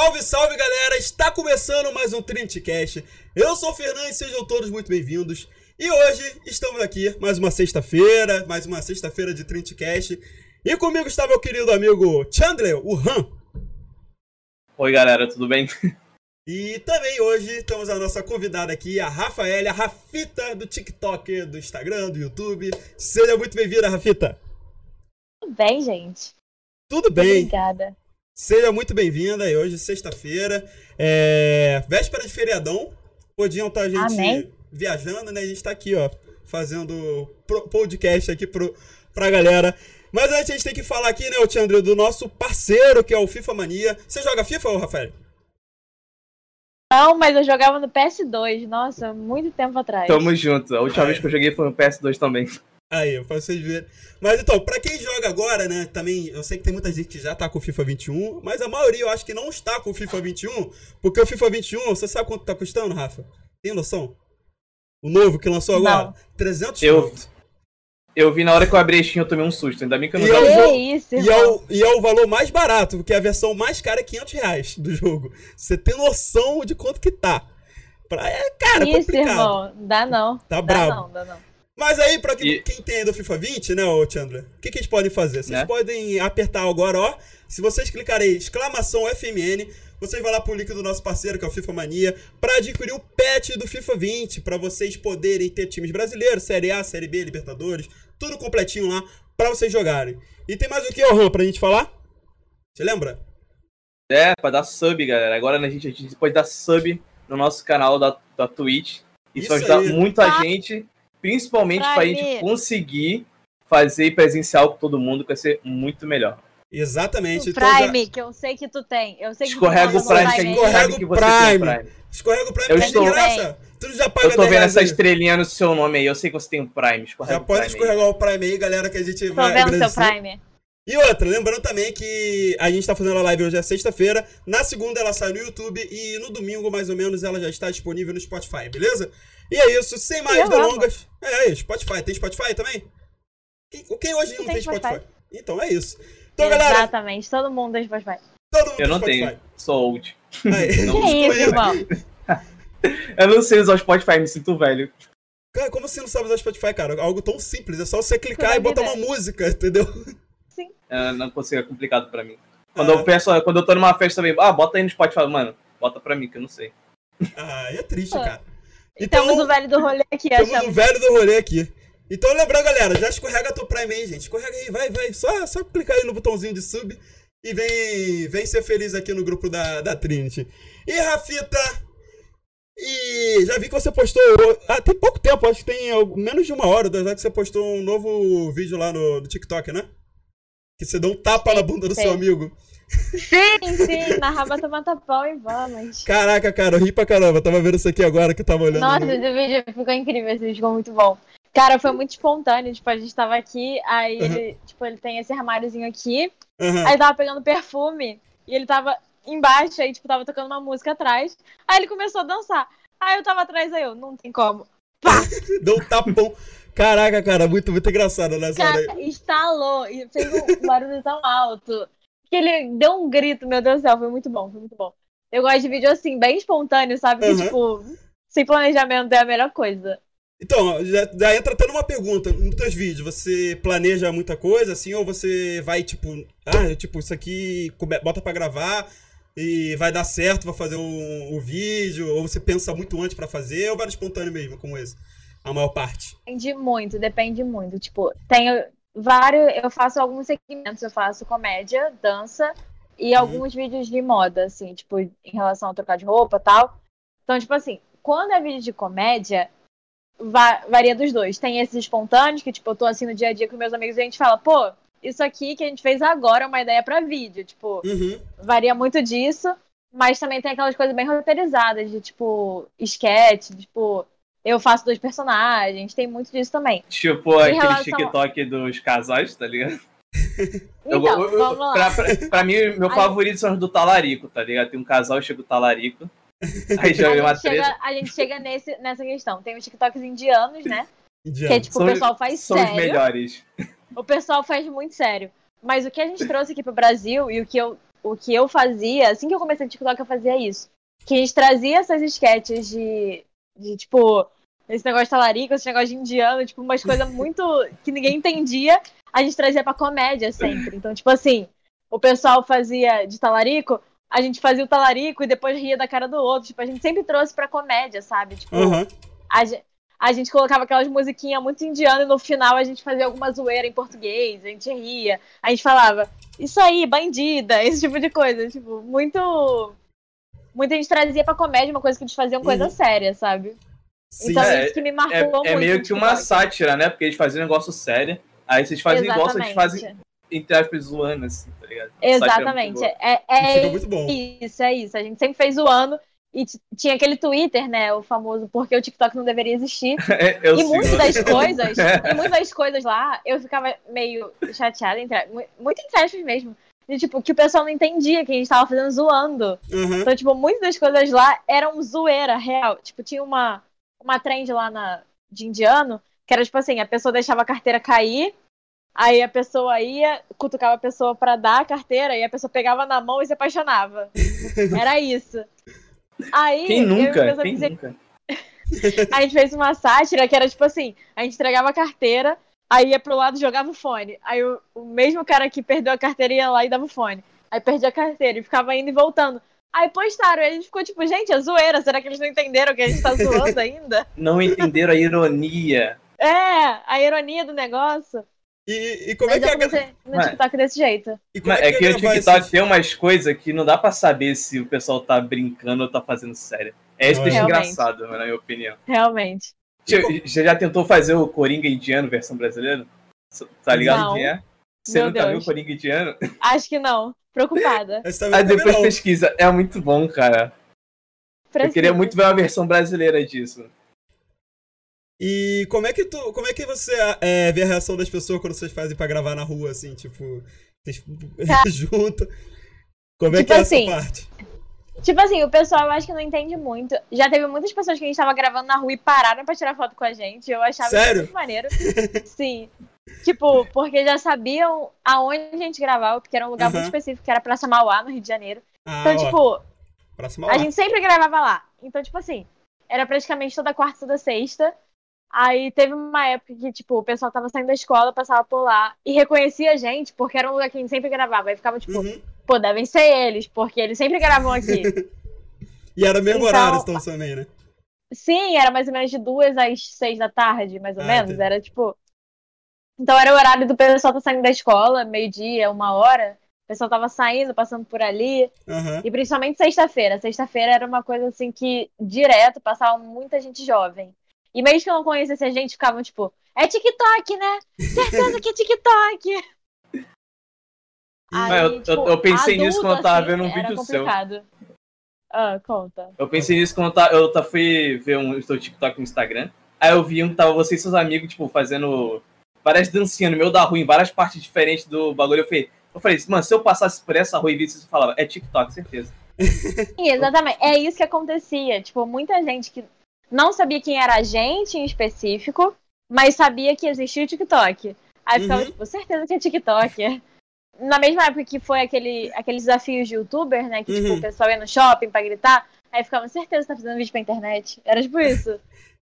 Salve, salve galera! Está começando mais um Trintcast. Eu sou o Fernando e sejam todos muito bem-vindos. E hoje estamos aqui, mais uma sexta-feira, mais uma sexta-feira de Trintcast. E comigo está meu querido amigo Chandler, o Han. Oi galera, tudo bem? E também hoje temos a nossa convidada aqui, a Rafaela, a Rafita do TikTok, do Instagram, do YouTube. Seja muito bem-vinda, Rafita. Tudo bem, gente? Tudo bem. Obrigada. Seja muito bem-vinda. E hoje, sexta-feira, é... véspera de feriadão. Podiam estar a gente Amém. viajando, né? A gente tá aqui, ó, fazendo pro- podcast aqui pro, pra galera. Mas antes a gente tem que falar aqui, né, o Tiandro, do nosso parceiro, que é o FIFA Mania. Você joga FIFA, ô Rafael? Não, mas eu jogava no PS2, nossa, muito tempo atrás. Tamo junto. A última Ai. vez que eu joguei foi no PS2 também. Aí, pra vocês verem. Mas então, pra quem joga agora, né, também, eu sei que tem muita gente que já tá com o FIFA 21, mas a maioria eu acho que não está com o FIFA 21, porque o FIFA 21, você sabe quanto tá custando, Rafa? Tem noção? O novo que lançou agora? Não. 300 Eu-. Eu vi na hora que eu abri a Steam, eu tomei um susto. Ainda bem que eu não E eu jogo. Isso, E é, irmão. o, e é o valor mais barato, porque a versão mais cara é 500 reais do jogo. Você tem noção de quanto que tá. Pra, é, cara, isso, complicado. irmão. Dá não. Tá dá brabo. não, dá não. Mas aí, pra quem, E- quem tem do FIFA 20, né, ô Chandler, o que, que eles podem fazer? Vocês Né? podem apertar agora, ó. Se vocês clicarem exclamação FMN, vocês vão lá pro link do nosso parceiro, que é o FIFA Mania, pra adquirir o patch do FIFA 20, pra vocês poderem ter times brasileiros, Série A, Série B, Libertadores, tudo completinho lá, pra vocês jogarem. E tem mais o que, ô Ron, pra gente falar? Você lembra? É, pra dar sub, galera. Agora né, a gente, a gente pode dar sub no nosso canal da, da Twitch. Isso, Isso ajuda aí. muito a Ah. gente, principalmente pra Prime. gente conseguir fazer presencial com todo mundo, que vai ser muito melhor. Exatamente. O então já- Prime, que eu sei que tu tem. Eu sei que Escorrega tu o Prime, que a aí. gente Escorrega sabe o que você tem Prime. Prime. Escorrega o Prime Eu de estou- graça. Tu já paga Eu tô 10 vendo essa aí. estrelinha no seu nome aí. Eu sei que você tem um Prime. Escorrega Já o pode Prime aí. escorregar o Prime aí, galera, que a gente Tô vai vendo seu agradecer. Prime. E outra, lembrando também que a gente tá fazendo a live hoje é sexta-feira, na segunda ela sai no YouTube e no domingo, mais ou menos, ela já está disponível no Spotify, beleza? E é isso, sem mais Eu delongas. É, é, Spotify. Tem Spotify também? Quem, quem hoje não Tem tem Spotify? Spotify. Então é isso. Então, galera, Exatamente, todo mundo tem Spotify. todo mundo Eu não tem tenho. Sou old. Aí. Não Que isso, irmão? Eu não sei usar o Spotify, me sinto velho. Cara, como você não sabe usar Spotify, cara? Algo tão simples, é só você clicar Toda e botar uma música, entendeu? É, não consigo, é complicado pra mim. Quando Ah. eu peço, quando eu tô numa festa também, ah, bota aí no Spotify, mano, bota pra mim, que eu não sei. Ah, é triste, Ah. Cara. Temos o velho do rolê aqui, Temos achamos. o velho do rolê aqui. Então lembrando, galera, já escorrega teu Prime aí, gente. Escorrega aí, vai, vai. Só, só clicar aí no botãozinho de sub e vem, vem ser feliz aqui no grupo da, da Trinity. E Rafita, e já vi que você postou. Ah, tem pouco tempo, acho que tem menos de uma hora, duas horas que você postou um novo vídeo lá no, no TikTok, né? Que você deu um tapa na bunda do seu sim. amigo. Sim, sim, na raba toma tapão e vamos. Caraca, cara, eu ri pra caramba. Eu tava vendo isso aqui agora que eu tava olhando. Nossa, no- esse vídeo ficou incrível, esse vídeo ficou muito bom. Cara, foi muito espontâneo, tipo, a gente tava aqui, aí Uhum. ele, tipo, ele tem esse armáriozinho aqui, Aham. aí ele tava pegando perfume, e ele tava embaixo, aí, tipo, tava tocando uma música atrás, aí ele começou a dançar. Aí eu tava atrás, aí eu, não tem como. Deu um tapão. Caraca, cara, muito, muito engraçado nessa hora aí. Cara, estalou, e fez um barulho tão alto, que ele deu um grito, meu Deus do céu, foi muito bom, foi muito bom. Eu gosto de vídeo assim, bem espontâneo, sabe? Que, Uhum. tipo, sem planejamento é a melhor coisa. Então, já, já entra até numa pergunta. Nos teus vídeos, você planeja muita coisa, assim, ou você vai, tipo, ah, tipo, isso aqui bota pra gravar e vai dar certo, vai fazer um, um vídeo, ou você pensa muito antes pra fazer, ou vai no espontâneo mesmo, como esse? A maior parte. Depende muito, depende muito. Tipo, tenho vários. Eu faço alguns segmentos, eu faço comédia, dança e Uhum. alguns vídeos de moda, assim, tipo, em relação a trocar de roupa e tal. Então, tipo assim, quando é vídeo de comédia, va- varia dos dois. Tem esses espontâneos, que, tipo, eu tô assim no dia a dia com meus amigos e a gente fala, pô, isso aqui que a gente fez agora é uma ideia pra vídeo. Tipo, Uhum. varia muito disso. Mas também tem aquelas coisas bem roteirizadas, de tipo, sketch, tipo, eu faço dois personagens, tem muito disso também. Tipo, Em aquele relação- TikTok dos casais, tá ligado? Então, Eu- eu- vamos lá. Pra, pra- pra mim, meu Aí- favorito são os do talarico, tá ligado? Tem um casal, chega o talarico. Aí já vem A uma gente, treta. chega, a gente chega nesse, nessa questão. Tem os TikToks indianos, né? Que é Indiano. tipo, o pessoal faz são os sério. melhores. O pessoal faz muito sério. Mas o que a gente trouxe aqui pro Brasil e o que eu o que eu fazia, assim que eu comecei no TikTok, eu fazia isso. Que a gente trazia essas sketches de, de tipo, esse negócio de talarico, esse negócio de indiano, tipo, umas coisas muito que ninguém entendia, a gente trazia pra comédia sempre. Então, tipo assim, o pessoal fazia de talarico, a gente fazia o talarico e depois ria da cara do outro. Tipo, a gente sempre trouxe pra comédia, sabe? Tipo, Aham. a, a gente colocava aquelas musiquinhas muito indianas e no final a gente fazia alguma zoeira em português, a gente ria. A gente falava, isso aí, bandida, esse tipo de coisa. Tipo, muito. Muita gente trazia pra comédia uma coisa que eles faziam coisa Uhum. séria, sabe? Sim, então é- isso que me É, marcou muito. é meio que uma sátira, né? Porque eles faziam um negócio sério. Aí vocês fazem igual, eles fazem, entre aspas, zoando, assim, tá ligado? É Exatamente. É, é bom. isso, é isso. A gente sempre fez zoando. E tinha aquele Twitter, né? O famoso porque o TikTok não deveria existir. É, eu e muitas das coisas, e muitas das coisas lá, eu ficava meio chateada, entre, mu- muito entre aspas mesmo. De, tipo, que o pessoal não entendia que a gente tava fazendo zoando. Aham. Então, tipo, muitas das coisas lá eram zoeira real. Tipo, tinha uma, uma trend lá na, de indiano, que era tipo assim, a pessoa deixava a carteira cair, aí a pessoa ia, cutucava a pessoa pra dar a carteira, e a pessoa pegava na mão e se apaixonava. Era isso. Aí, Quem e nunca? Quem amigos, nunca? a gente fez uma sátira que era tipo assim: a gente entregava a carteira, aí ia pro lado e jogava o fone. Aí o, o mesmo cara que perdeu a carteira ia lá e dava o fone. Aí perdia a carteira e ficava indo e voltando. Aí postaram, aí a gente ficou tipo, gente, é zoeira, será que eles não entenderam que a gente tá zoando ainda? Não entenderam a ironia. É, a ironia do negócio. E, e como Mas é que eu é, comecei no Mas- TikTok desse jeito. e Mas é é que que é o TikTok tem umas coisas que não dá pra saber se o pessoal tá brincando ou tá fazendo sério. É isso que Realmente. engraçado, na minha opinião. Realmente. Você já tentou fazer o Coringa indiano versão brasileira? Tá ligado Não. quem é? Você Meu nunca viu Deus. o Coringa indiano? Acho que não. Preocupada. Aí depois não. pesquisa. É muito bom, cara. Eu Preciso. queria muito ver uma versão brasileira disso. E como é que tu, como é que você é, vê a reação das pessoas quando vocês fazem pra gravar na rua, assim, tipo, vocês juntam? Como é Tipo que é assim, essa parte? Tipo assim, o pessoal eu acho que não entende muito. Já teve muitas pessoas que a gente tava gravando na rua e pararam pra tirar foto com a gente. Eu achava Sério? muito maneiro. Sim. Tipo, porque já sabiam aonde a gente gravava, porque era um lugar Aham. muito específico, que era Praça Mauá, no Rio de Janeiro. Ah, Então, ó, tipo, próxima a hora. gente sempre gravava lá. Então, tipo assim, era praticamente toda quarta e toda sexta. Aí teve uma época que, tipo, o pessoal tava saindo da escola, passava por lá e reconhecia a gente, porque era um lugar que a gente sempre gravava. Aí ficava, tipo, Uhum. Pô, devem ser eles, porque eles sempre gravam aqui. E era mesmo Então- horário, então, também, né? Sim, era mais ou menos de duas às seis da tarde, mais ou Ah, menos. entendi. Era tipo. Então era o horário do pessoal tá saindo da escola, meio-dia, uma hora. O pessoal tava saindo, passando por ali. Aham. E principalmente sexta-feira. Sexta-feira era uma coisa assim que direto passava muita gente jovem. E mesmo que eu não conhecesse a gente, ficavam tipo, é TikTok, né? Certeza que é TikTok. Ah, eu- eu- eu pensei nisso quando eu tava vendo um assim, vídeo seu. Ah, conta. Eu pensei nisso quando eu, eu fui ver um o seu TikTok no Instagram. Aí eu vi um que tava você e seus amigos, tipo, fazendo várias dancinhas no meio da rua, em várias partes diferentes do bagulho. Eu falei, eu falei, mano, se eu passasse por essa rua e visse isso, eu falava, é TikTok, certeza. Sim, exatamente. É isso que acontecia. Tipo, muita gente que não sabia quem era a gente em específico, mas sabia que existia o TikTok. Aí ficava, Uhum. tipo, certeza que é TikTok. Na mesma época que foi aquele, aqueles desafios de youtuber, né? Que, tipo, Uhum. o pessoal ia no shopping pra gritar. Aí ficava, certeza que tá fazendo vídeo pra internet. Era tipo isso.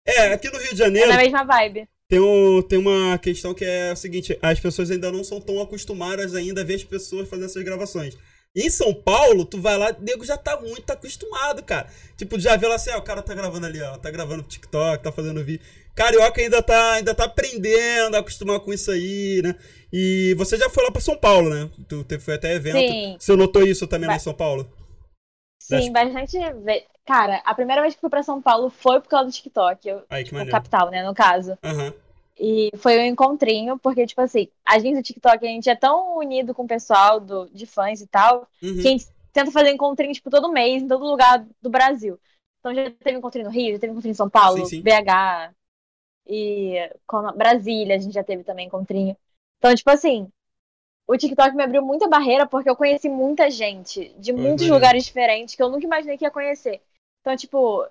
É, aqui no Rio de É Janeiro na mesma vibe. tem, um, tem uma questão que é o seguinte: as pessoas ainda não são tão acostumadas ainda a ver as pessoas fazendo essas gravações. E em São Paulo, tu vai lá, o nego já tá muito acostumado, cara. Tipo, já vê lá assim, ó, o cara tá gravando ali, ó, tá gravando TikTok, tá fazendo vídeo. Carioca ainda tá, ainda tá aprendendo a acostumar com isso aí, né? E você já foi lá pra São Paulo, né? Tu foi até evento. Sim. Você notou isso também lá Vai. em São Paulo? Sim, bastante. ve- Cara, a primeira vez que fui pra São Paulo foi por causa do TikTok. Eu, no maneiro. capital, né? No caso. Aham. E foi um encontrinho, porque, tipo assim, a gente do TikTok, a gente é tão unido com o pessoal do, de fãs e tal, Uhum. que a gente tenta fazer encontrinho, tipo, todo mês, em todo lugar do Brasil. Então já teve encontrinho no Rio, já teve encontrinho em São Paulo, Sim, sim. BH e Brasília, a gente já teve também encontrinho. Então, tipo assim, o TikTok me abriu muita barreira porque eu conheci muita gente de muitos maneiro. lugares diferentes que eu nunca imaginei que ia conhecer. Então, tipo,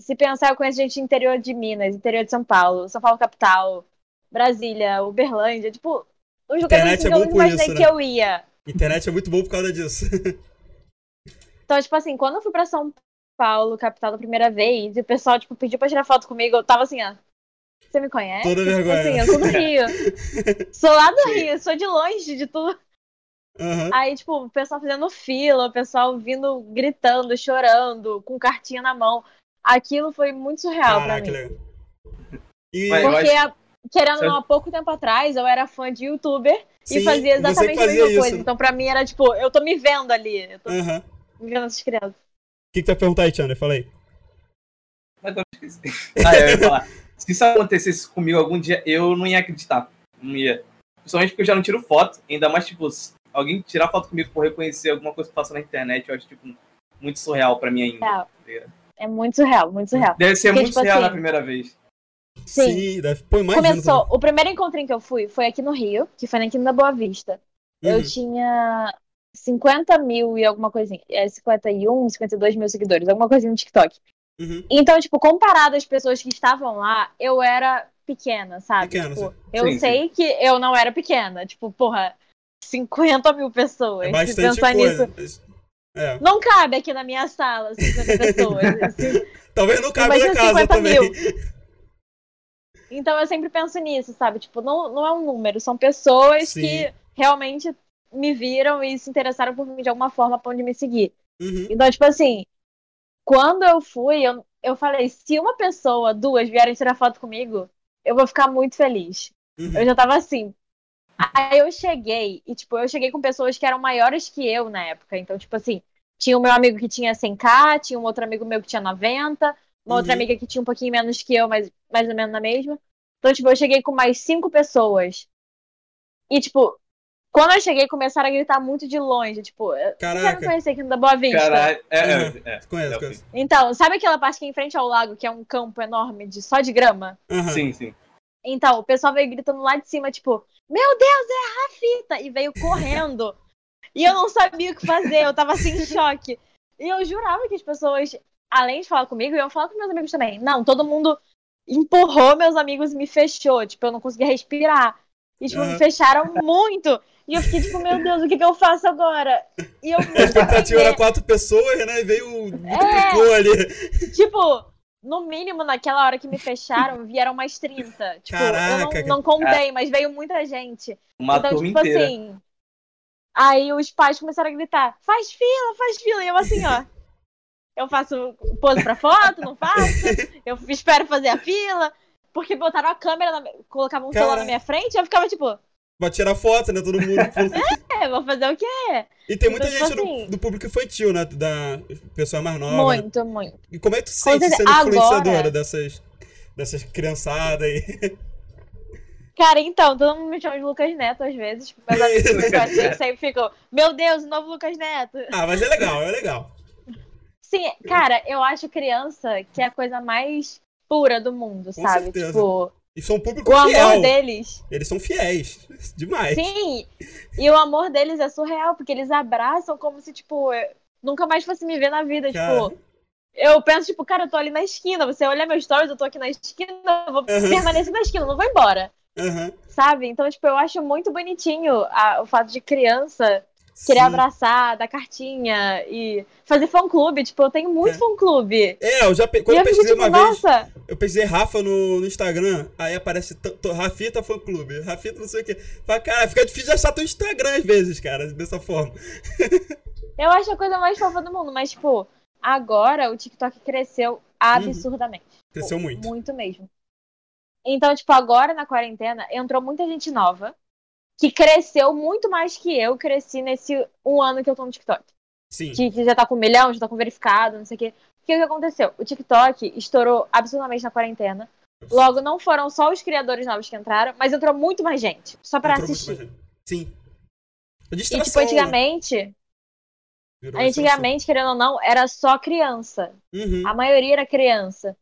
se pensar, eu conheço gente do interior de Minas, interior de São Paulo, São Paulo capital, Brasília, Uberlândia, tipo, uns lugares assim é que eu bom nunca imaginei isso, que né? eu ia. Internet é muito bom por causa disso. Então, tipo assim, quando eu fui pra São Paulo, capital da primeira vez, e o pessoal, tipo, pediu pra tirar foto comigo, eu tava assim, ó. Você me conhece? Toda vergonha. Assim, eu sou do Rio. sou lá do Rio, sou de longe de tudo. Aham. Aí, tipo, o pessoal fazendo fila, o pessoal vindo, gritando, chorando, com cartinha na mão. Aquilo foi muito surreal pra Caraca, mim. legal. E Porque, a- querendo ou não, há pouco tempo atrás, eu era fã de youtuber sim, e fazia exatamente que a fazia mesma coisa. isso. Então, pra mim, era tipo, eu tô me vendo ali. Eu tô. O me vendo essas crianças. que, que tu vai perguntar aí, Chandler? Fala aí. Esqueci. Ah, eu ia falar. Se isso acontecesse comigo algum dia, eu não ia acreditar. Não ia. Principalmente porque eu já não tiro foto. Ainda mais, tipo, se alguém tirar foto comigo por reconhecer alguma coisa que passa na internet, eu acho, tipo, muito surreal pra mim ainda. Ligado? É muito surreal, muito surreal. Deve ser Porque, muito tipo surreal assim, na primeira vez. Sim. deve... Pô. Começou, o primeiro encontrinho que eu fui foi aqui no Rio, que foi na Quinta da Boa Vista. Eu Uhum. tinha 50 mil e alguma coisinha. É 51, 52 mil seguidores, alguma coisinha no TikTok. Uhum. Então, tipo, comparado às pessoas que estavam lá, eu era pequena, sabe? Pequena, tipo, sim. eu Sim, sei que eu não era pequena. Tipo, porra, 50 mil pessoas. É bastante pensar coisa. nisso. É. Não cabe aqui na minha sala 50 pessoas. assim. Talvez não cabe na casa 50 também. mil. Então eu sempre penso nisso, sabe? Tipo, não, não é um número, são pessoas Sim. que realmente me viram e se interessaram por mim de alguma forma pra onde me seguir. Uhum. Então, tipo assim, quando eu fui, eu, eu falei, se uma pessoa, duas vierem tirar foto comigo, eu vou ficar muito feliz. Uhum. Eu já tava assim. Aí eu cheguei, e tipo, eu cheguei com pessoas que eram maiores que eu na época. Então, tipo assim, tinha o meu amigo que tinha 100k, tinha um outro amigo meu que tinha 90, uma outra Uhum. amiga que tinha um pouquinho menos que eu, mas mais ou menos na mesma. Então, tipo, eu cheguei com mais cinco pessoas. E, tipo, quando eu cheguei, começaram a gritar muito de longe. Tipo, eu quero me Caraca. conhecer aqui no da Boa Vista. Caralho. É, é, Uhum. é. Conheço, É, conheço. Então, sabe aquela parte que é em frente ao lago, que é um campo enorme de só de grama? Aham. Sim, sim. Então, o pessoal veio gritando lá de cima, tipo, meu Deus, é a Rafita! E veio correndo. e eu não sabia o que fazer, eu tava assim em choque. E eu jurava que as pessoas, além de falar comigo, iam falar com meus amigos também. Não, todo mundo empurrou meus amigos e me fechou. Tipo, eu não conseguia respirar. E, tipo, me fecharam muito. E eu fiquei tipo, meu Deus, o que, que eu faço agora? E eu A expectativa era quatro pessoas, né? E veio. Multiplicou ali. Tipo, no mínimo, naquela hora que me fecharam, vieram mais 30. Tipo, Caraca, eu não, não contei, mas veio muita gente. Uma então, tipo inteira. assim. Aí os pais começaram a gritar: faz fila, faz fila. E eu assim, ó. Eu faço pose pra foto, não faço. Eu espero fazer a fila. Porque botaram a câmera, na... colocavam um celular na minha frente, eu ficava tipo, Pra tirar foto, né? Todo mundo. é, vou fazer o quê? E tem muita Então, tipo gente do, assim- do público infantil, né? Da pessoa mais nova. né? Muito, muito. E como é que tu sente certeza. sendo influenciadora Agora- dessas, dessas criançadas aí? Cara, então, todo mundo me chama de Lucas Neto às vezes. Tipo, meus amigos sempre ficam, meu Deus, o novo Lucas Neto. Ah, mas é legal, é legal. Sim, cara, eu acho criança que é a coisa mais pura do mundo, Com sabe? certeza. Tipo, E são um público o amor fiel. deles. Eles são fiéis. Demais. Sim, e o amor deles é surreal, porque eles abraçam como se, tipo, nunca mais fosse me ver na vida. Cara. Tipo, eu penso, tipo, cara, eu tô ali na esquina. Você olha meus stories, eu tô aqui na esquina, eu vou Uhum. permanecer na esquina, eu não vou embora. Aham. Sabe? Então, tipo, eu acho muito bonitinho a- o fato de criança querer Sim. abraçar, dar cartinha e fazer fã-clube. Tipo, eu tenho muito É. fã-clube. É, eu já quando eu pesquisei tipo, uma vez, nossa, eu pesquisei Rafa no, no Instagram, aí aparece Rafita fã clube, Rafita não sei o quê. Fala, cara, fica difícil de achar teu Instagram às vezes, cara, dessa forma. eu acho a coisa mais fofa do mundo, mas, tipo, agora o TikTok cresceu absurdamente. Cresceu Tipo, muito. Muito mesmo. Então, tipo, agora na quarentena entrou muita gente nova que cresceu muito mais que eu cresci nesse um ano que eu tô no TikTok. Sim. Que, que já tá com um milhão, já tá com verificado, não sei o quê. O que, que aconteceu? O TikTok estourou absurdamente na quarentena. Logo, não foram só os criadores novos que entraram, mas entrou muito mais gente. Só muito assistir. Sim. A E, tipo, antigamente, virou antigamente, querendo ou não, era só criança. Uhum. A maioria era criança.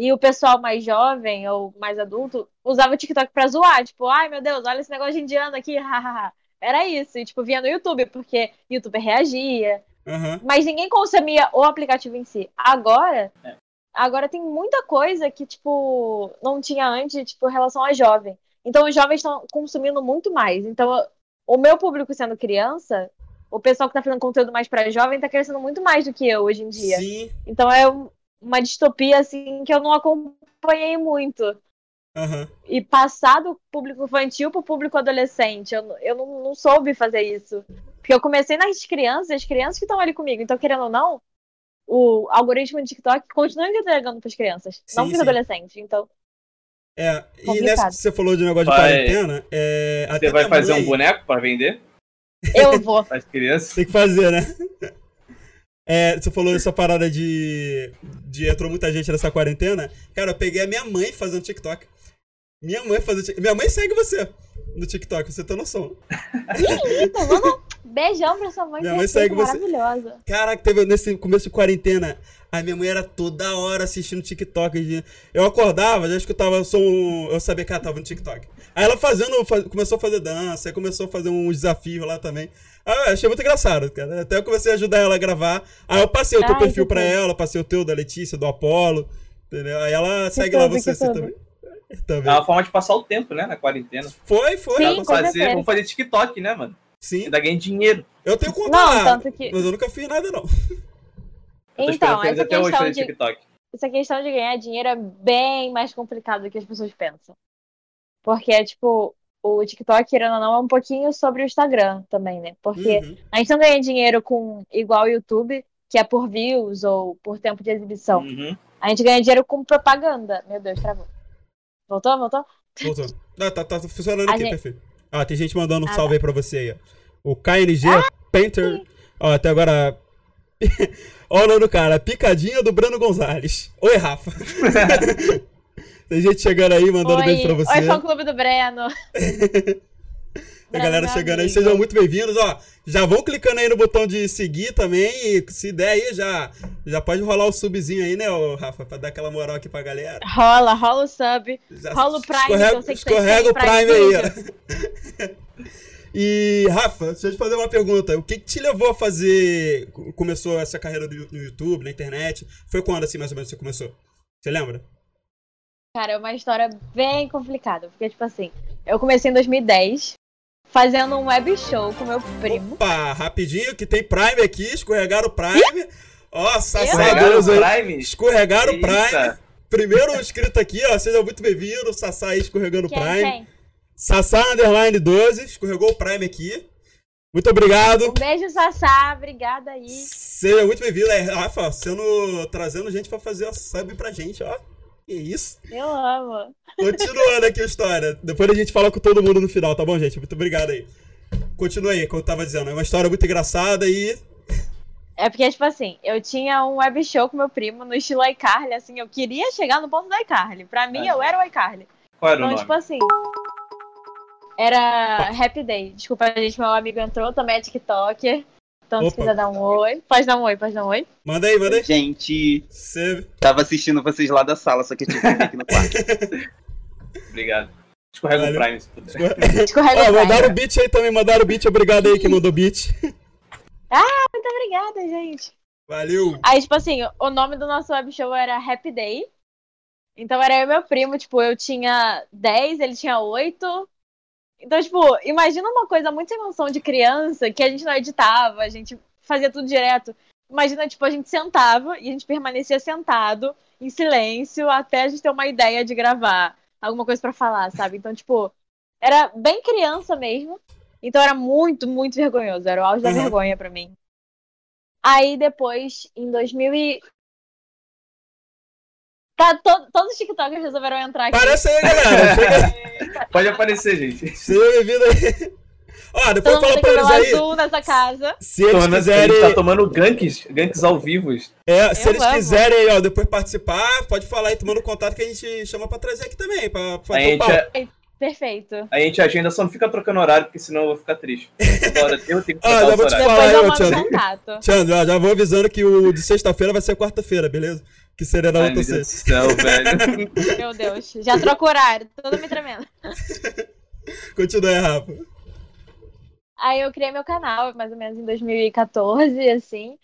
E o pessoal mais jovem ou mais adulto usava o TikTok pra zoar. Tipo, ai meu Deus, olha esse negócio de indiano aqui, hahaha. Era isso. E, tipo, via no YouTube, porque o YouTube reagia. Aham. Mas ninguém consumia o aplicativo em si. Agora, É. agora tem muita coisa que, tipo, não tinha antes, tipo, em relação a jovem. Então os jovens estão consumindo muito mais. Então o meu público sendo criança, o pessoal que tá fazendo conteúdo mais pra jovem tá crescendo muito mais do que eu hoje em dia. Sim. Então é uma distopia, assim, que eu não acompanhei muito. Aham. E passar do público infantil pro público adolescente, eu, eu não, não soube fazer isso. Porque eu comecei nas crianças, as crianças que estão ali comigo. Então, querendo ou não, o algoritmo de TikTok continua entregando pras crianças, não Sim, pros sim. adolescentes. Então, É, e Complicado. nessa que você falou de negócio de Vai- quarentena, é, até Você vai fazer mãe um boneco pra vender? eu vou. Para as crianças? Tem que fazer, né? É, você falou essa parada de, de entrou muita gente nessa quarentena. Cara, eu peguei a minha mãe fazendo TikTok. Minha mãe fazendo TikTok. Minha mãe segue você no TikTok, você tem noção. Então, vamos. Beijão pra sua mãe, Minha que mãe é segue você. maravilhosa. Caraca, teve nesse começo de quarentena. A minha mãe era toda hora assistindo TikTok. Eu acordava, já escutava o som. Eu sabia que ela tava no TikTok. Aí ela fazendo, faz- começou a fazer dança, aí começou a fazer um desafio lá também. Eu achei muito engraçado, cara. Até eu comecei a ajudar ela a gravar. Aí eu passei o teu Ai, perfil pra tudo. ela, passei o teu da Letícia, do Apolo. Entendeu? Aí ela segue tudo, lá você assim, tudo. também. É Também. uma forma de passar o tempo, né? Na quarentena. Foi, foi. Sim, Vamos fazer, vamos fazer TikTok, né, mano? Sim. Ainda ganha dinheiro. Eu tenho conta Não, lá, tanto que- mas eu nunca fiz nada, não. Então, essa questão de- TikTok. essa questão de ganhar dinheiro é bem mais complicado do que as pessoas pensam. Porque é tipo, o TikTok, querendo ou não, é um pouquinho sobre o Instagram também, né? Porque Uhum. a gente não ganha dinheiro com igual o YouTube, que é por views ou por tempo de exibição. Uhum. A gente ganha dinheiro com propaganda. Meu Deus, travou. Voltou, voltou? Voltou. Ah, tá, tá funcionando A aqui, gente- perfeito. Ah, tem gente mandando um Ah, salve aí pra você aí, ó. O KNG Painter. Ó, até agora. Ó o nome do cara, Picadinha do Breno Gonzalez. Oi, Rafa. tem gente chegando aí, mandando Oi, beijo pra você. Oi, fã clube do Breno. Tem galera chegando aí, sejam muito bem-vindos. Ó, já vão clicando aí no botão de seguir também. E se der aí, já, já pode rolar o subzinho aí, né, ô, Rafa? Pra dar aquela moral aqui pra galera. Rola, rola o sub. Já Rola o Prime, escorrega, que eu sei que vocês escorrega o Prime aí, ó. E, Rafa, deixa eu te fazer uma pergunta. O que, que te levou a fazer. co- Começou essa carreira no YouTube, na internet? Foi quando, assim, mais ou menos, você começou? Você lembra? Cara, é uma história bem complicada. Porque, tipo assim, eu comecei em 2010 fazendo um web show com meu primo. Opa, rapidinho, que tem Prime aqui, escorregaram o Prime. Ó, Sassá. Prime? Escorregaram o Prime. Primeiro inscrito aqui, ó. Seja muito bem-vindo. Sassá aí escorregando o Quem, Prime. quem? Sassá Underline 12, escorregou o Prime aqui. Muito obrigado. Um beijo, Sassá. Obrigada aí. Seja muito bem-vindo. É, Rafa, sendo, trazendo gente pra fazer a sub pra gente, ó. Que isso. Eu amo. Continuando aqui a história. Depois a gente fala com todo mundo no final, tá bom, gente? Muito obrigado aí. Continua aí, como eu tava dizendo. É uma história muito engraçada e. É porque, tipo assim, eu tinha um web show com meu primo no estilo iCarly, assim, eu queria chegar no ponto do iCarly. Pra mim, Ah. eu era o iCarly. Qual era o Então, nome? tipo assim. Era Happy Day. Desculpa, gente, meu amigo entrou, também é TikToker. Então, se Opa. quiser dar um oi. Pode dar um oi, pode dar um oi. Manda aí, manda aí. Gente, Você. tava assistindo vocês lá da sala, só que eu tive que vir aqui no quarto. Obrigado. Escorrega Valeu. o Prime, se puder. Escorrega Ó, o Prime. mandaram o beat aí também, mandaram o beat. Obrigado aí quem mandou o beat. Muito obrigada, gente. Valeu. Aí, tipo assim, o nome do nosso web show era Happy Day. Então era eu e meu primo, tipo, eu tinha 10, ele tinha 8. Então, tipo, imagina uma coisa muito sem noção de criança, que a gente não editava, a gente fazia tudo direto. Imagina, tipo, a gente sentava e a gente permanecia sentado, em silêncio, até a gente ter uma ideia de gravar alguma coisa pra falar, sabe? Então, tipo, era bem criança mesmo. Então era muito, muito vergonhoso. Era o auge da Uhum. vergonha pra mim. Aí depois, em 2000 e... Tá, to- todos os TikTokers resolveram entrar aqui. Aparece aí, galera. Pode aparecer, gente. seja bem-vindo aí. Ó, depois Todo fala pra eles aí. azul nessa casa. Se eles Tomando- A quiserem. gente tá tomando ganks, ganks ao vivo. É, se Eu eles amo. quiserem aí, ó, depois participar, pode falar aí, tomando contato que a gente chama pra trazer aqui também, pra A fazer um gente, papo. Perfeito. a gente agenda, só não fica trocando horário, porque senão eu vou ficar triste. Toda hora eu tenho que Ah, já vou te horários. Fala Depois aí, eu mando já vou avisando que o de sexta-feira vai ser quarta-feira, beleza? Que seria na Ai, outra meu Deus do sexta. céu, velho. Meu Deus. Já troco o horário. Todo me tremendo. Continua aí, Rafa. Aí eu criei meu canal, mais ou menos em 2014, assim.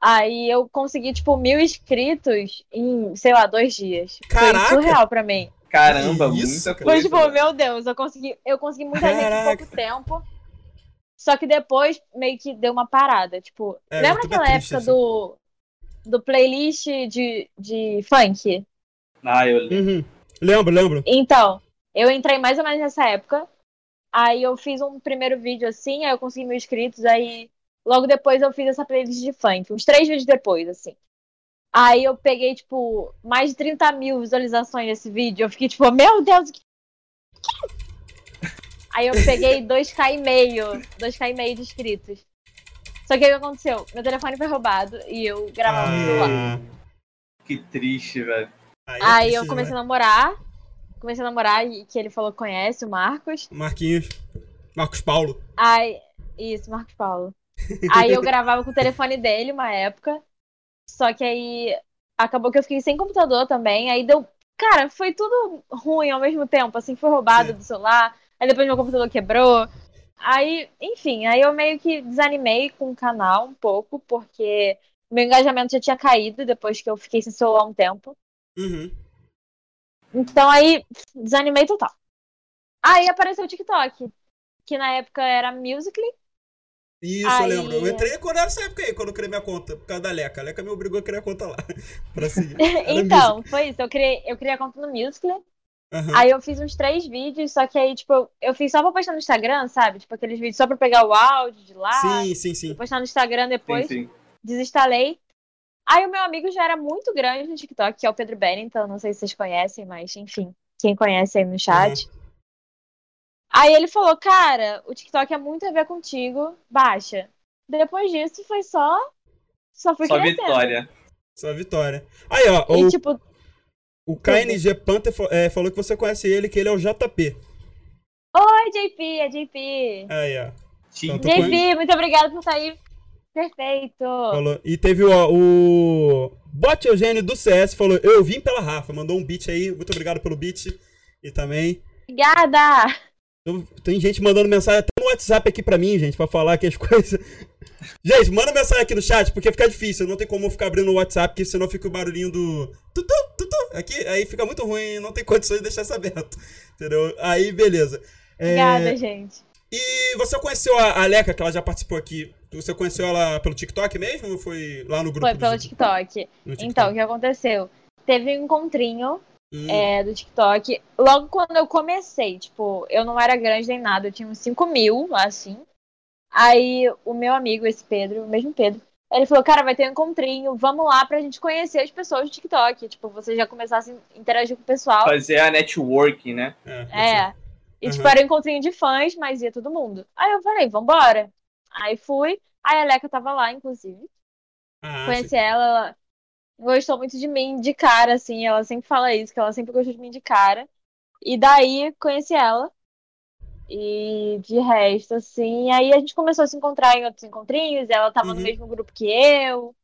Aí eu consegui, tipo, mil inscritos em, sei lá, dois dias. Caraca! Foi surreal pra mim. Caramba, isso, muita coisa. Foi tipo, velho. meu Deus, eu consegui, eu consegui muita gente em Caraca. pouco tempo. Só que depois meio que deu uma parada. Tipo, É, lembra é aquela triste, época assim. do, do playlist de, de funk? Ah, eu Uhum. Lembro, lembro. Então, eu entrei mais ou menos nessa época. Aí eu fiz um primeiro vídeo assim, aí eu consegui mil inscritos, aí logo depois eu fiz essa playlist de funk, uns três vídeos depois, assim. Aí eu peguei, tipo, mais de 30 mil visualizações nesse vídeo. Eu fiquei, tipo, meu Deus, o que. Aí eu peguei 2k e meio, 2k e meio de inscritos. Só que aí o que aconteceu? Meu telefone foi roubado e eu gravava no celular. Ah, Que triste, velho. aí, é Aí triste eu comecei a demais. namorar. Comecei a namorar e que ele falou que conhece, o Marcos. Marquinhos. Marcos Paulo. Aí. Isso, Marcos Paulo. Aí eu gravava com o telefone dele uma época. Só que aí acabou que eu fiquei sem computador também. Aí deu. Cara, foi tudo ruim ao mesmo tempo. Assim, foi roubado Sim. do celular. Aí depois meu computador quebrou. Aí, enfim, aí eu meio que desanimei com o canal um pouco, porque meu engajamento já tinha caído depois que eu fiquei sem celular um tempo. Uhum. Então aí desanimei total. Aí apareceu o TikTok, que na época era Musical.ly. Isso, Aí- eu lembro. Eu entrei quando nessa época aí, quando eu criei minha conta, por causa da Leca. A Leca me obrigou a criar a conta lá. pra seguir. Era então, foi isso. Eu criei, eu criei a conta no Musical.ly. Aham. Aí eu fiz uns três vídeos, só que aí, tipo, eu, eu fiz só pra postar no Instagram, sabe? Tipo, aqueles vídeos só pra pegar o áudio de lá. Sim, sim, sim. postar no Instagram depois. Sim, sim. Desinstalei. Aí o meu amigo já era muito grande no TikTok, que é o Pedro Bennington. Não sei se vocês conhecem, mas enfim, quem conhece aí no chat. Aí ele falou, cara, o TikTok é muito a ver contigo, baixa. Depois disso foi só. Só foi Só crescendo. vitória. Só vitória. Aí, ó, E o, tipo, o KNG Panther é, falou que você conhece ele, que ele é o JP. oi, JP, é JP. Aí, ó. Então, conhe- JP, muito obrigada por aí. Perfeito. Falou. E teve ó, o Bot Eugênio do CS, falou, eu vim pela Rafa, mandou um beat aí, muito obrigado pelo beat. E também, Obrigada. Eu- tem gente mandando mensagem até no WhatsApp aqui pra mim, gente, pra falar aqui as coisas. Gente, manda mensagem aqui no chat, porque fica difícil, não tem como eu ficar abrindo o WhatsApp, porque senão fica o barulhinho do tutu, tutu, aqui, aí fica muito ruim, não tem condições de deixar isso aberto, entendeu? Aí, beleza. É, Obrigada, gente. E você conheceu a a Leca, que ela já participou aqui, você conheceu ela pelo TikTok mesmo, ou foi lá no grupo? Foi pelo TikTok. no Então, o que aconteceu? Teve um encontrinho Hum, é, do TikTok. Logo quando eu comecei, tipo, eu não era grande nem nada, eu tinha uns 5 mil, assim. Aí o meu amigo, esse Pedro, o mesmo Pedro, ele falou, cara, vai ter um encontrinho, vamos lá pra gente conhecer as pessoas do TikTok. Tipo, você já começasse a interagir com o pessoal. Fazer a networking, né? é, É. E, tipo, Uhum. era um encontrinho de fãs, mas ia todo mundo. Aí eu falei, vambora. Aí fui. Aí a Leca tava lá, inclusive. Ah, Conheci ela, ela gostou muito de mim de cara, assim. Ela sempre fala isso, que ela sempre gostou de mim de cara. E daí conheci ela. E de resto, assim. Aí a gente começou a se encontrar em outros encontrinhos. Ela tava Uhum. no mesmo grupo que eu,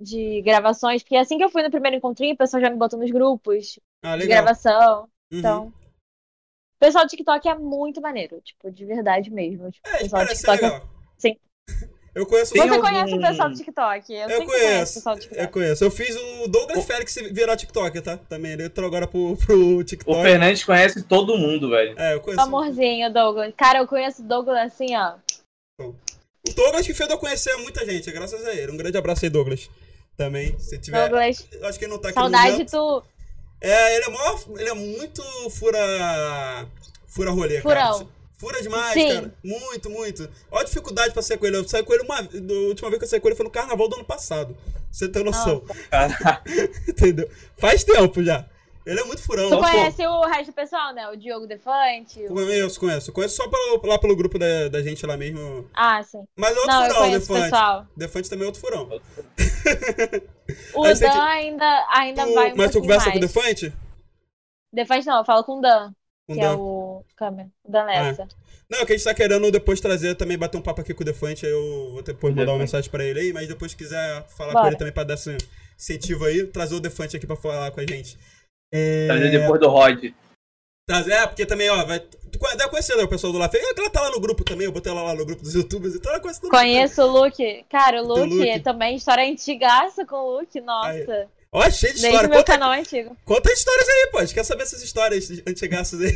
de gravações. Porque assim que eu fui no primeiro encontrinho, o pessoal já me botou nos grupos Ah, de gravação. Uhum. Então. O pessoal do TikTok é muito maneiro, tipo, de verdade mesmo. Tipo, o É, pessoal do TikTok. legal. Sim. Eu conheço Você algum- conhece o pessoal do TikTok? Eu, Eu o conheço, do eu TikTok. conheço. Eu fiz o Douglas Félix virar TikTok, tá? Também, ele entrou agora pro, pro O TikTok. Fernandes conhece todo mundo, velho. É, eu conheço. Amorzinho, Douglas. Cara, eu conheço o Douglas assim, ó. O Douglas que fez eu conhecer muita gente, graças a ele. Um grande abraço aí, Douglas. Também, se tiver... Douglas, acho que ele não tá aqui no saudade tu. É, ele é, mó, ele é muito fura... Fura rolê, Furão. cara. Fura demais, Sim. cara. Muito, muito. Olha a dificuldade pra sair com ele. Eu saí com ele uma... A última vez que eu saí com ele foi no carnaval do ano passado. Você tem noção. Entendeu? Faz tempo já. Ele é muito furão. Tu ó, pô. conhece o resto do pessoal, né? O Diogo Defante. o- Conheço, conheço. Conheço só pelo- lá pelo grupo da, da gente lá mesmo. Ah, sim. Mas é outro Não, eu furão, Defante. pessoal. Defante também é outro furão. O Aí Dan ainda, ainda Tu- vai um mas tu conversa mais. com o Defante? Defante não, eu falo com o Dan, Que Dan. é o câmera. O Dan Lessa. Não, que a gente tá querendo depois trazer, também bater um papo aqui com o Defante, aí eu vou depois mandar uma mensagem pra ele aí, mas depois se quiser falar Bora. com ele também pra dar esse incentivo aí, trazer o Defante aqui pra falar com a gente. É... trazer depois do Rod. Trazer, é, porque também, ó, vai... Tu deve conhecer né, o pessoal do La Feira. Ela tá lá no grupo também, eu botei ela lá no grupo dos youtubers, então ela conhece todo mundo. Conheço o Luke. Cara, o Luke, Luke. também, história antigaça com o Luke, nossa. Ó, cheio de Desde história. o meu Conta, canal antigo. conta histórias aí, pô. A gente quer saber essas histórias antigaças aí.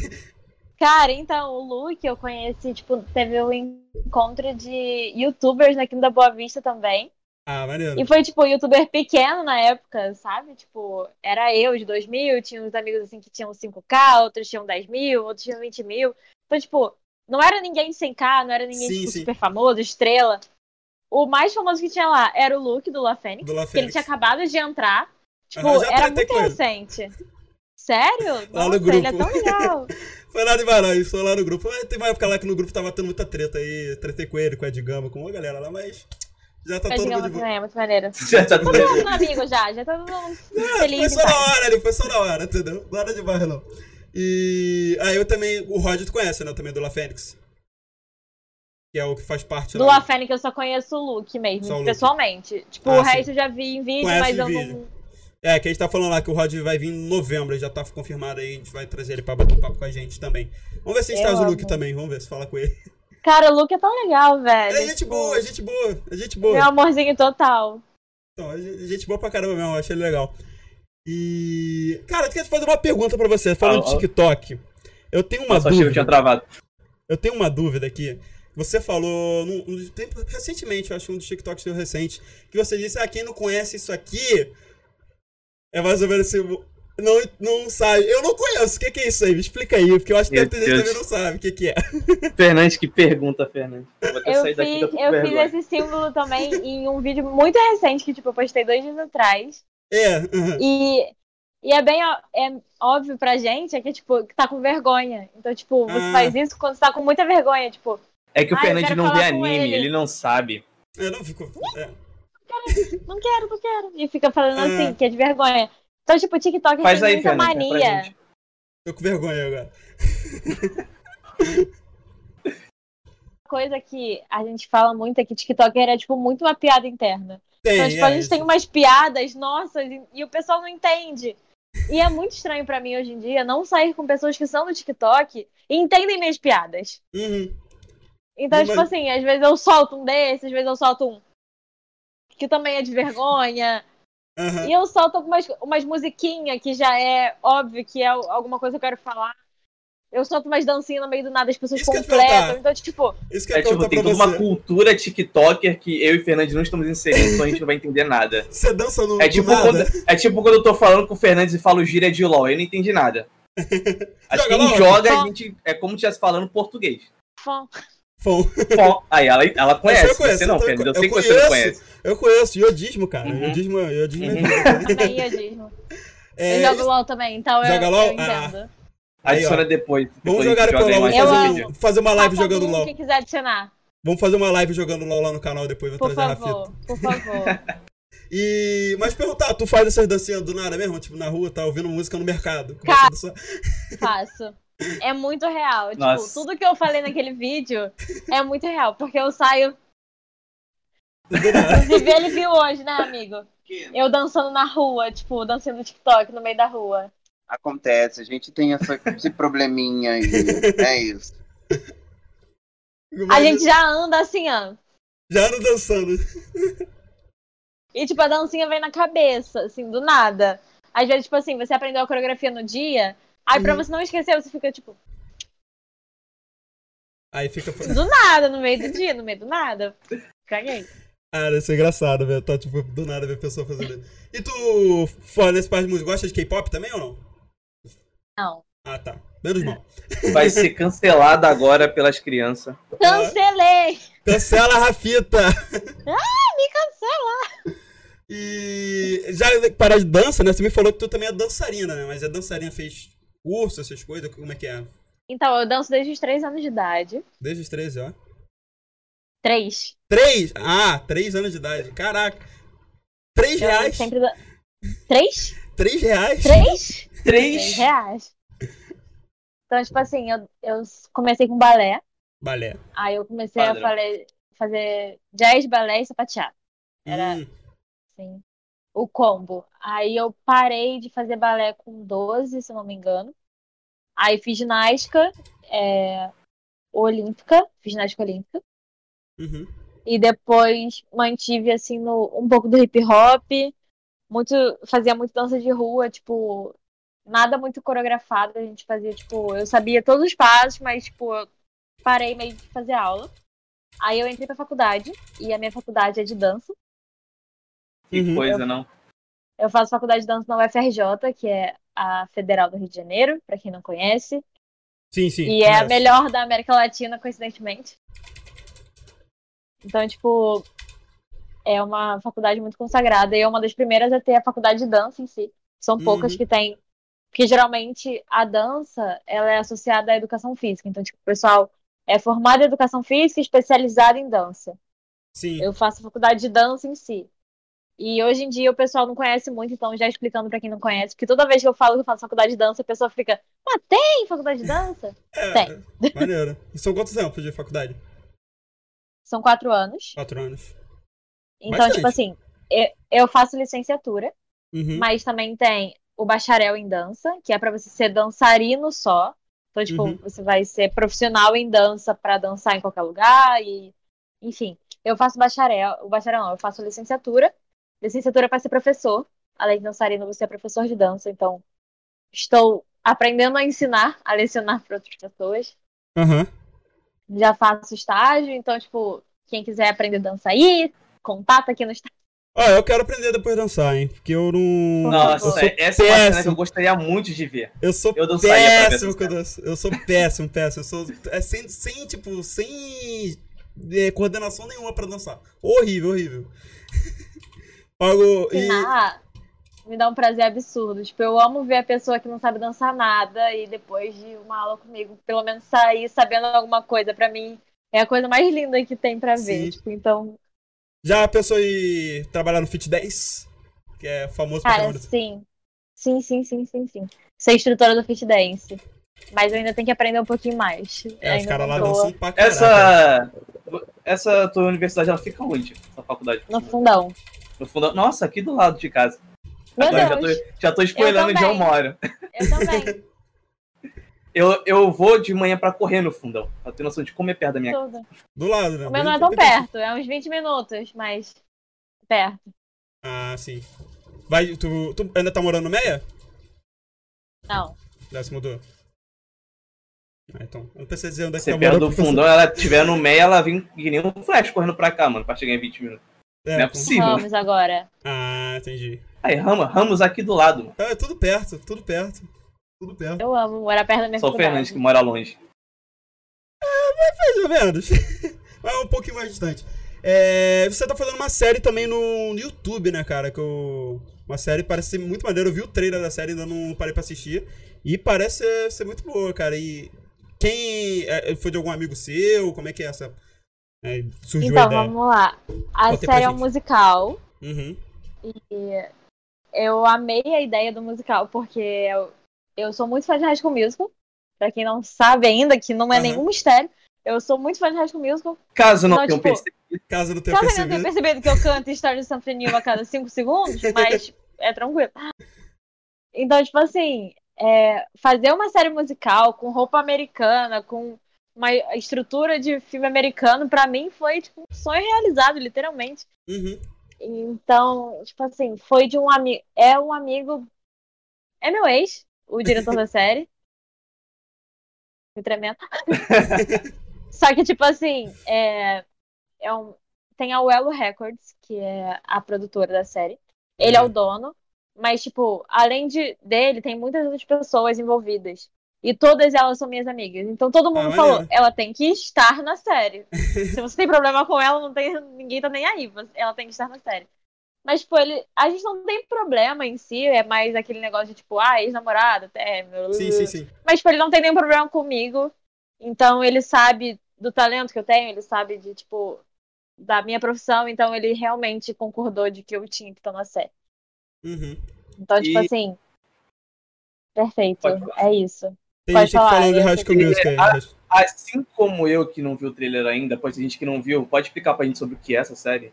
Cara, então, o Luke eu conheci, tipo, teve um encontro de youtubers aqui da Boa Vista também. Ah, maneiro. E foi, tipo, youtuber pequeno na época, sabe? Tipo, era eu de 2000, tinha uns amigos assim que tinham 5k, outros tinham 10 mil, outros tinham 20 mil. Então, tipo, não era ninguém de 100k, não era ninguém, Sim, tipo, sim. super famoso, estrela. O mais famoso que tinha lá era o Luke do La Fênix, Do La que ele Fênix. tinha acabado de entrar. Tipo, Aham, já era tratei muito recente. Sério? Lá no Nossa, ele é grupo. tão legal. Foi lá de Varanhos, foi lá no grupo. Mas Teve uma época lá que no grupo tava tendo muita treta aí. Tretei com ele, com a Edgama, com uma galera lá, mas. Já tá todo mundo também, é muito maneiro. Já tá tudo Todo mundo amigo já, já tá todo mundo Ah, feliz. foi só na hora ali, foi só na hora, entendeu? Nada demais, não. E. Ah, eu também. O Rod tu conhece, né? Também do La Fênix. Que é o que faz parte Do lá. La Fênix eu só conheço o Luke mesmo, Só o Luke. pessoalmente. Tipo, Ah, o sim. resto eu já vi em vídeo, Conhece mas eu vídeo. não. É, que a gente tá falando lá que o Rod vai vir em novembro, ele já tá confirmado aí, a gente vai trazer ele pra bater um papo com a gente também. Vamos ver se a gente Eu traz o. Luke também, vamos ver se fala com ele. Cara, o Luke é tão legal, velho. É gente Tipo, boa, é gente boa, é gente boa. Meu amorzinho total. Então, é gente gente boa pra caramba mesmo, eu achei ele legal. E. Cara, eu queria fazer uma pergunta pra você, falando de Fala. TikTok. Eu tenho uma Nossa, achei que eu dúvida. tinha travado. Eu tenho uma dúvida aqui. Você falou num, num tempo, recentemente, eu acho um dos TikToks seu recente, que você disse, ah, quem não conhece isso aqui é mais ou menos assim, não, não sabe. Eu não conheço, o que, que é isso aí? Me explica aí, porque eu acho que deve ter gente também não sabe o que, que é. Fernandes, que pergunta, Fernandes. Eu Eu fiz, eu fiz esse símbolo também em um vídeo muito recente que, tipo, eu postei dois dias atrás. É, aham. E, e é bem é óbvio pra gente é que, tipo, que tá com vergonha. Então, tipo, você Ah. faz isso quando você tá com muita vergonha, tipo, É que o Fernandes não vê anime, ele. ele não sabe. eu não fico. É. não quero, não quero. E fica falando Ah. assim, que é de vergonha. Então, tipo, o TikTok Faz tem aí, muita pra mania. Tô com vergonha agora. Coisa que a gente fala muito é que TikTok era, tipo, muito uma piada interna. Tem, Então, tipo, é, a gente isso. tem umas piadas, nossas, e, o pessoal não entende. E é muito estranho pra mim hoje em dia não sair com pessoas que são do TikTok e entendem minhas piadas. Uhum. Então, Mas- tipo assim, às vezes eu solto um desses, às vezes eu solto um que também é de vergonha. aham. E eu solto algumas umas musiquinhas que já é óbvio que é alguma coisa que eu quero falar. Eu solto umas dancinhas no meio do nada, as pessoas Isso completam. Então, tipo, Isso que É tipo, tem toda uma você. cultura TikToker que eu e o Fernandes não estamos inserindo, então a gente não vai entender nada. Você dança no É do tipo, nada? quando, é tipo quando eu tô falando com o Fernandes e falo gíria de LOL, eu não entendi nada. Acho que Joga quem LOL? joga, a gente, é como se estivesse falando português. fã. Fom. Bom, aí ela, ela conhece, eu conheço, você não, eu Fernandes. Eu conheço. sei que você não conhece. Eu conheço, iodismo, cara. Uhum. Iodismo, iodismo Uhum. é vida. Também iodismo. É, eu jogo LOL também, então eu, Joga eu LOL? entendo. Aí, Adiciona ó. depois. Vamos depois jogar depois joga LOL, vamos fazer, um fazer uma live Passa jogando LOL. que quiser adicionar. Vamos fazer uma live jogando LOL lá no canal depois, vou Por trazer a Rafita. favor, por favor. E. Mas perguntar, tu faz essas dancinhas do nada mesmo? Tipo, na rua, tá ouvindo música no mercado? Cara. Começa a dançar. Faço. É muito real. Tipo, Nossa. tudo que eu falei naquele vídeo é muito real. Porque eu saio. Inclusive, ele viu hoje, né, amigo? Eu dançando na rua, tipo, dançando no TikTok no meio da rua. Acontece, a gente tem essa, esse probleminha aí. É isso. A gente já anda assim, ó. Já ando dançando. E, tipo, a dancinha vem na cabeça, assim, do nada. Às vezes, tipo assim, você aprendeu a coreografia no dia. Aí, pra você não esquecer, você fica, tipo, Aí fica. do nada, no meio do dia, no meio do nada. Caguei. Cara, isso é engraçado, velho. Tá, tipo, do nada ver a pessoa fazendo isso. E tu, fora nesse parte de música, gosta de K-pop também ou não? Não. Ah, tá. Menos mal. Vai ser cancelada agora pelas crianças. Cancelei! Cancela a Rafita! Me cancela! E já parar de dança, né? Você me falou que tu também é dançarina, né? Mas é dançarina, fez curso, essas coisas? Como é que é? Então, eu danço desde os 3 anos de idade. Desde os 13, ó. 3. Três? Ah, três anos de idade. Caraca. Três Eu reais? sempre. da- 3? Três reais? 3? 3 Três. reais. Então, tipo assim, eu, eu comecei com balé. Balé. Aí eu comecei Padrão. a fale- fazer jazz, balé e sapateado. Era- Hum, Assim, o combo. Aí eu parei de fazer balé com 12, se não me engano. Aí fiz ginástica é, olímpica. Fiz ginástica olímpica. uhum. E depois mantive, assim, no, um pouco do hip hop. Muito, fazia muito dança de rua, tipo, nada muito coreografado. A gente fazia, tipo, eu sabia todos os passos, mas, tipo, eu parei meio de fazer aula. Aí eu entrei pra faculdade, e a minha faculdade é de dança. Que Uhum. coisa, não? Eu faço faculdade de dança na UFRJ, que é a Federal do Rio de Janeiro, pra quem não conhece. Sim, sim. E é a conheço. melhor da América Latina, coincidentemente. Então, tipo, é uma faculdade muito consagrada e é uma das primeiras a ter a faculdade de dança em si. São poucas Uhum. que tem. Porque geralmente a dança ela é associada à educação física. Então, tipo, o pessoal é formado em educação física e especializado em dança. Sim. Eu faço faculdade de dança em si. E hoje em dia o pessoal não conhece muito, então já explicando pra quem não conhece, porque toda vez que eu falo que eu faço faculdade de dança, a pessoa fica, mas tem faculdade de dança? É, tem. Maneiro. E são quantos anos de faculdade? São quatro anos. Quatro anos. Então, Bastante. tipo assim, eu, eu faço licenciatura, Uhum. mas também tem o bacharel em dança, que é pra você ser dançarino só. Então, tipo, Uhum. você vai ser profissional em dança pra dançar em qualquer lugar e enfim. Eu faço bacharel, o bacharel não, eu faço licenciatura. Licenciatura para ser professor. Além de dançarino, você é professor de dança, então estou aprendendo a ensinar, a lecionar para outras pessoas. Aham. Já faço estágio, então, tipo, quem quiser aprender dança aí, contata aqui no estágio. Ó, eu quero aprender depois a dançar, hein? Porque eu não. Nossa, eu sou essa é uma cena que péssimo. eu gostaria muito de ver. Eu sou Eu péssimo com dança. Eu sou péssimo, péssimo. Eu sou é, sem, sem, tipo, sem é, coordenação nenhuma pra dançar. Horrível, horrível. Algo. E, me dá um prazer absurdo. Tipo, eu amo ver a pessoa que não sabe dançar nada e depois de uma aula comigo, pelo menos sair sabendo alguma coisa. Pra mim, é a coisa mais linda que tem pra ver. Sim. Tipo, então, já pensou em trabalhar no Fit 10? Que é famoso pra cara, sim. Sim, sim, sim, sim, sim. Ser instrutora do Fit Dance. Mas eu ainda tenho que aprender um pouquinho mais. É, os caras lá dançam pra caralho. Essa. Essa tua universidade, ela fica onde? Essa faculdade? No fundão. No fundo. Nossa, aqui do lado de casa. Meu Agora já Deus, tô, já tô spoilando onde eu moro. eu também. Eu, eu vou de manhã pra correr no fundão. Pra ter noção de como é perto da minha casa. Do lado, né? O meu não é tão perto, é uns 20 minutos, mas perto. Ah, sim. Vai, tu, tu ainda tá morando no Meia? Não. Já se mudou? Ah, então. Eu não preciso dizer onde é que Se tá perto morando. do porque eu fundão, ela estiver no meio, ela vem que nem um flash correndo pra cá, mano, pra chegar em 20 minutos. Sei. Não é possível. Vamos agora. Ah, entendi. Aí, Ramos, Ramos aqui do lado. Ah, É tudo perto, tudo perto. Tudo perto. Eu amo morar perto da minha Só o. Fernandes que mora longe. Mais ou menos. Mas um pouquinho mais distante. É, você tá fazendo uma série também no YouTube, né, cara? Que eu, uma série parece ser muito maneira. Eu vi o trailer da série, ainda não parei pra assistir. E parece ser, ser muito boa, cara. E quem. é, foi de algum amigo seu? Como é que é essa. É, surgiu a Então, ideia? vamos lá. A Conta aí série é um musical. Uhum. E eu amei a ideia do musical, porque eu, eu sou muito fã de High School Musical. Pra quem não sabe ainda, que não é Aham. nenhum mistério. Eu sou muito fã de High School Musical. Caso não Não, tenham tipo, percebido. Caso não tenha Caso eu não tenha percebido. percebido que eu canto História de Something New a cada 5 segundos, mas é tranquilo. Então, tipo assim, é, fazer uma série musical com roupa americana, com uma estrutura de filme americano, pra mim foi tipo um sonho realizado, literalmente. Uhum. Então, tipo assim, foi de um amigo. É um amigo. É meu ex, o diretor da série. Me tremendo. Só que, tipo assim, é, é um, tem a Wello Records, que é a produtora da série. Ele é o dono. Mas, tipo, além de, dele, tem muitas outras pessoas envolvidas. E todas elas são minhas amigas. Então todo mundo Ah, falou, ela tem que estar na série. Se você tem problema com ela, não tem, ninguém tá nem aí. Ela tem que estar na série. Mas, tipo, ele, a gente não tem problema em si, é mais aquele negócio de, tipo, ah, ex-namorado, até. Sim, sim, sim. Mas, tipo, ele não tem nenhum problema comigo. Então, ele sabe do talento que eu tenho, ele sabe de, tipo, da minha profissão. Então, ele realmente concordou de que eu tinha que estar na série. Uhum. Então, tipo E- assim. Perfeito. É isso. Tem Pode gente falar, falando de eu High School queria- Music aí. Ah, Assim como eu que não vi o trailer ainda, pode ter gente que não viu, pode explicar pra gente sobre o que é essa série?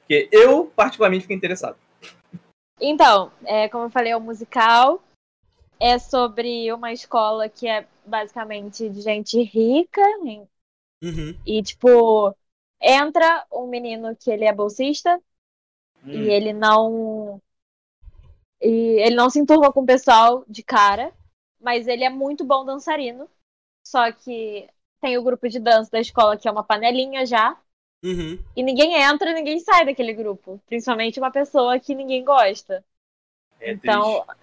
Porque eu, particularmente, fiquei interessado. Então, é, como eu falei, é um musical. É sobre uma escola que é basicamente de gente rica. Uhum. E, tipo, entra um menino que ele é bolsista Hum, e ele não. E ele não se enturma com o pessoal de cara, mas ele é muito bom dançarino. Só que tem o grupo de dança da escola que é uma panelinha já. Uhum. E ninguém entra, ninguém sai daquele grupo. Principalmente uma pessoa que ninguém gosta. É Então, triste.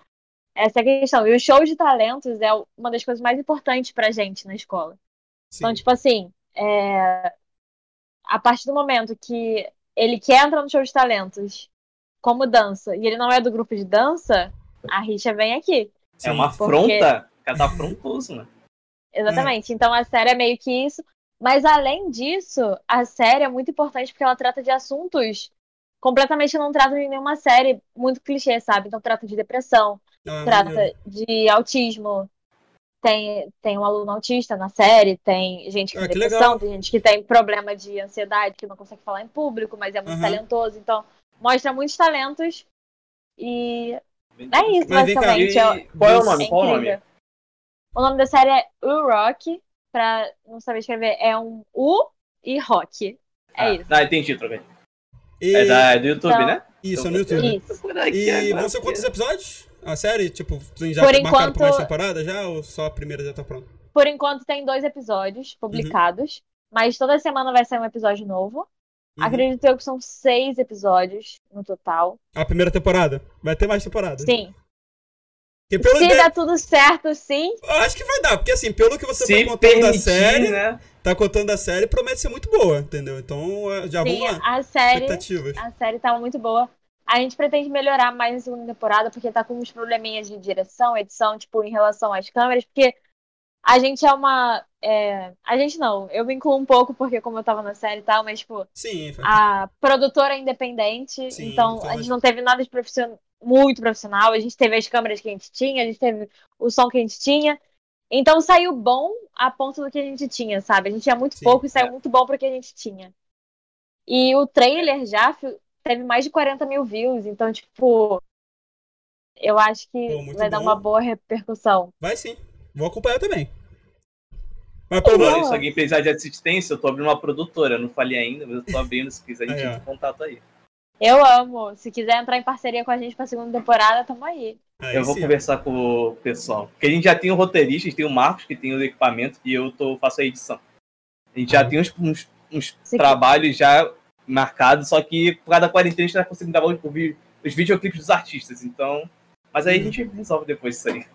essa é a questão. E o show de talentos é uma das coisas mais importantes pra gente na escola. Sim. Então, tipo assim, é, a partir do momento que ele quer entrar no show de talentos como dança e ele não é do grupo de dança, a rixa vem aqui. É uma porque- afronta. O cara tá afrontoso, né? Exatamente. Então a série é meio que isso. Mas além disso, a série é muito importante porque ela trata de assuntos completamente não trata de nenhuma série muito clichê, sabe? Então trata de depressão, Ah, trata de autismo. Tem, tem um aluno autista na série, tem gente com Ah, depressão, legal. tem gente que tem problema de ansiedade, que não consegue falar em público, mas é muito Aham. talentoso. Então, mostra muitos talentos. E é isso, Mas vem cá, basicamente. E é- qual é o é nome? Qual é o nome? O nome da série é U Rock, pra não saber escrever, é um U e Rock. É ah, isso. Ah, entendi, troquei. E... É, da, é do YouTube, Então, né? Isso, é no YouTube. Isso. Por aqui E vão ser quantos episódios? A série? Tipo, tu já Por marcaram enquanto- pra mais temporada já? Ou só a primeira já tá pronta? Por enquanto tem dois episódios publicados, mas toda semana vai sair um episódio novo. Uhum. Acredito eu que são seis episódios no total. A primeira temporada? Vai ter mais temporada? Sim. Se ideia- der tudo certo, sim. Eu Acho que vai dar, porque assim, pelo que você Se tá contando da permitir, série, né? tá contando da série, promete ser muito boa, entendeu? Então, eh, já sim, vamos lá. a série, Expectativas. a série tá muito boa. A gente pretende melhorar mais na segunda temporada, porque tá com uns probleminhas de direção, edição, tipo, em relação às câmeras, porque a gente é uma. é, A gente não, eu me incluo um pouco, porque como eu tava na série e tal, mas, tipo, Sim, foi- a produtora é independente, Sim, então a gente não teve nada de profissional, muito profissional, a gente teve as câmeras que a gente tinha, a gente teve o som que a gente tinha. Então saiu bom a ponto do que a gente tinha, sabe? A gente tinha muito Sim, pouco e saiu é. muito bom pro que a gente tinha. E o trailer já teve mais de 40 mil views, então, tipo, eu acho que Pô, vai dar bom. uma boa repercussão. Vai sim. Vou acompanhar também. Mas pelo menos. Se alguém precisar de assistência, eu tô abrindo uma produtora. Eu não falei ainda, mas eu tô abrindo. Se quiser, a gente entra em contato aí. Eu amo. Se quiser entrar em parceria com a gente pra segunda temporada, tamo aí. Aí eu vou sim. conversar com o pessoal. Porque a gente já tem o roteirista, a gente tem o Marcos, que tem o equipamento, e eu tô, faço a edição. A gente já Uhum. tem uns, uns, uns trabalhos já marcados, só que por causa da quarentena a gente tá conseguindo gravar os, os videoclipes dos artistas. Então. Mas aí a Uhum. gente resolve depois isso aí.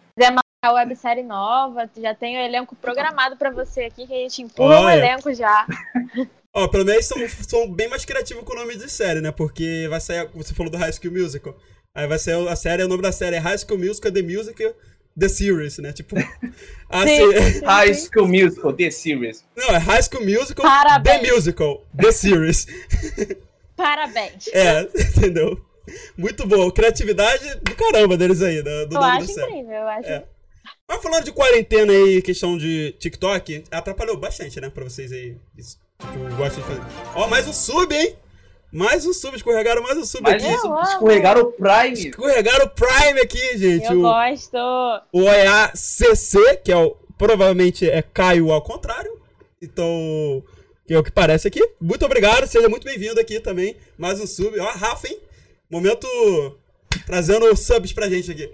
A websérie nova, já tem o elenco programado pra você aqui, que a gente empurra o elenco já. Ó, pelo menos são, são bem mais criativos com o nome de série, né? Porque vai sair. Você falou do High School Musical. Aí vai ser a série, o nome da série é High School Musical The Musical The Series, né? Tipo. a Sim, se- sim, High. School Musical, The Series. Não, é High School Musical Parabéns. The Musical The Series. Parabéns. É, entendeu? Muito bom. Criatividade do caramba deles aí, do, do eu nome acho da série. incrível, eu acho. É. Mas falando de quarentena aí, questão de TikTok, atrapalhou bastante, né, pra vocês aí. Isso que eu gosto de fazer. Ó, mais um sub, hein? Mais um sub, escorregaram mais um sub Mas aqui. isso, amo. escorregaram o Prime. Escorregaram o Prime aqui, gente. Eu o, gosto. o OEACC, que é o, provavelmente é Caio ao contrário. Então, que é o que parece aqui. Muito obrigado, seja muito bem-vindo aqui também. Mais um sub. Ó, Rafa, hein? Momento trazendo subs pra gente aqui.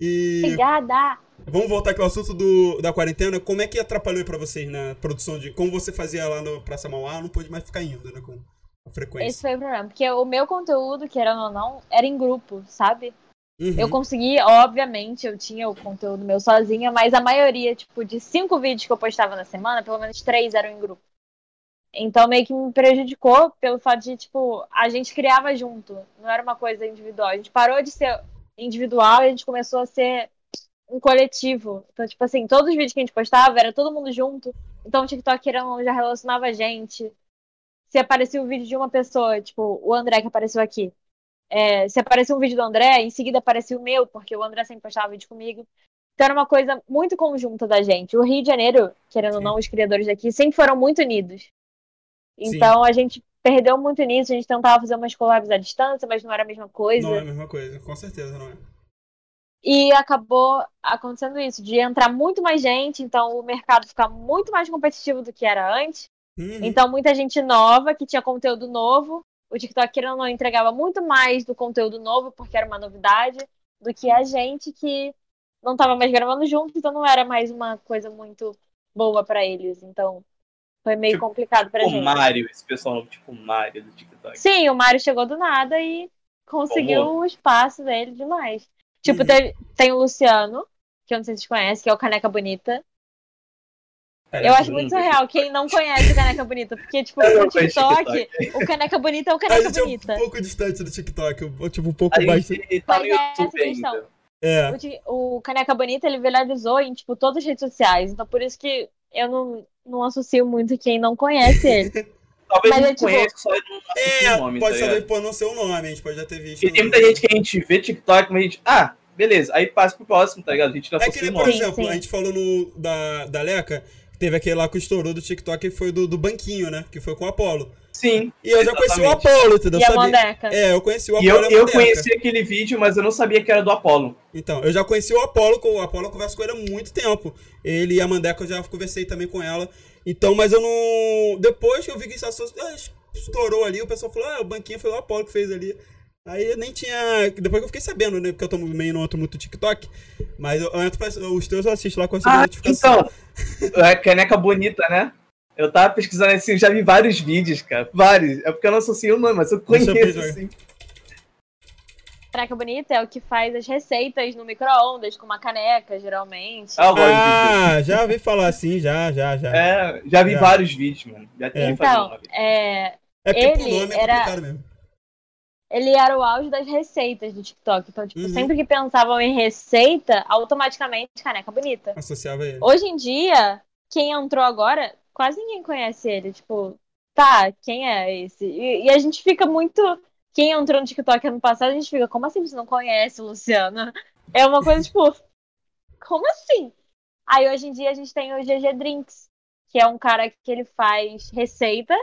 E Obrigada. Vamos voltar aqui ao assunto do, da quarentena. Como é que atrapalhou pra vocês na produção de. Como você fazia lá no Praça Mauá, não pôde mais ficar indo, né? Com a frequência. Esse foi o problema. Porque o meu conteúdo, querendo ou não, era em grupo, sabe? Uhum. Eu consegui, obviamente, eu tinha o conteúdo meu sozinha, mas a maioria, tipo, de cinco vídeos que eu postava na semana, pelo menos três eram em grupo. Então meio que me prejudicou pelo fato de, tipo, a gente criava junto, não era uma coisa individual. A gente parou de ser individual e a gente começou a ser um coletivo. Então, tipo assim, todos os vídeos que a gente postava era todo mundo junto. Então o TikTok ou já relacionava a gente. Se aparecia o vídeo de uma pessoa, tipo, o André que apareceu aqui. É, se aparecia um vídeo do André, em seguida aparecia o meu, porque o André sempre postava vídeo comigo. Então era uma coisa muito conjunta da gente. O Rio de Janeiro, querendo ou Sim. não, os criadores daqui sempre foram muito unidos. Então a gente perdeu muito nisso, a gente tentava fazer umas collabs à distância, mas não era a mesma coisa. Não é a mesma coisa, com certeza não é. E acabou acontecendo isso, de entrar muito mais gente, então o mercado ficar muito mais competitivo do que era antes. Uhum. Então muita gente nova, que tinha conteúdo novo, o TikTok, querendo não, entregava muito mais do conteúdo novo, porque era uma novidade, do que a gente que não tava mais gravando junto, então não era mais uma coisa muito boa pra eles. Então, foi meio Tipo, complicado pra O gente. Mario, esse pessoal novo, tipo o Mario do TikTok. Sim, o Mário chegou do nada e conseguiu Tomou. o espaço dele demais. Tipo, teve- tem o Luciano, que eu não sei se vocês conhecem, que é o Caneca Bonita. Cara, Eu acho muito surreal quem não conhece o Caneca Bonita, porque, tipo, no conheço TikTok, o Caneca Bonita é o A Caneca gente é um Bonita. pouco distante do TikTok, tipo, um pouco A mais. gente tá no Mas é essa YouTube questão. ainda. É. O, o Caneca Bonita, ele viralizou em, tipo, todas as redes sociais. Então, por isso que eu não, não associo muito quem não conhece ele. Talvez Mas não é, tipo, conheça, só não É, o nome, pode tá saber por não ser o nome, a gente pode já ter visto. Porque tem muita gente que a gente vê TikTok, mas a gente, ah, beleza, aí passa pro próximo, tá ligado? A gente não É que, associa nem, o por nome. Sim, exemplo, sim. a gente falou no, da, da Leca, que teve aquele lá que estourou do TikTok, que foi do, do banquinho, né? Que foi com o Apollo. Sim. E eu já conheci o. Apollo, entendeu? E a Sabia- Mandeca. É, eu conheci o E Apollo eu, e a eu conheci aquele vídeo, mas eu não sabia que era do Apollo. Então, eu já conheci o Apollo, com o Apollo eu converso com ele há muito tempo. Ele e a Mandeca eu já conversei também com ela. Então, mas eu não. Depois que eu vi que isso ah, estourou ali, o pessoal falou: ah, o banquinho foi o Apollo que fez ali. Aí eu nem tinha. Depois que eu fiquei sabendo, né? Porque eu tô meio no outro muito TikTok. Mas eu, eu entro pra, os teus eu assisto lá com essa Ah, notificação. então, é caneca bonita, né? Eu tava pesquisando assim, eu já vi vários vídeos, cara. Vários. É porque eu não associo o nome, mas eu conheço, assim. Caneca Bonita é o que faz as receitas no micro-ondas, com uma caneca, geralmente. Ah. Ah, já ouvi falar assim, já, já, já. É, É, já vi É. vários vídeos, mano. Já fazer então, uma vez. é, porque pro ele nome é era- ele era o auge das receitas do TikTok. Então, tipo, Uhum. sempre que pensavam em receita, automaticamente Caneca Bonita. Associava ele. Hoje em dia, quem entrou agora, quase ninguém conhece ele. Tipo, tá, quem é esse? E, e a gente fica muito. Quem entrou no TikTok ano passado, a gente fica, como assim você não conhece o Luciano? É uma coisa, tipo, como assim? Aí hoje em dia a gente tem o GG Drinks, que é um cara que ele faz receita,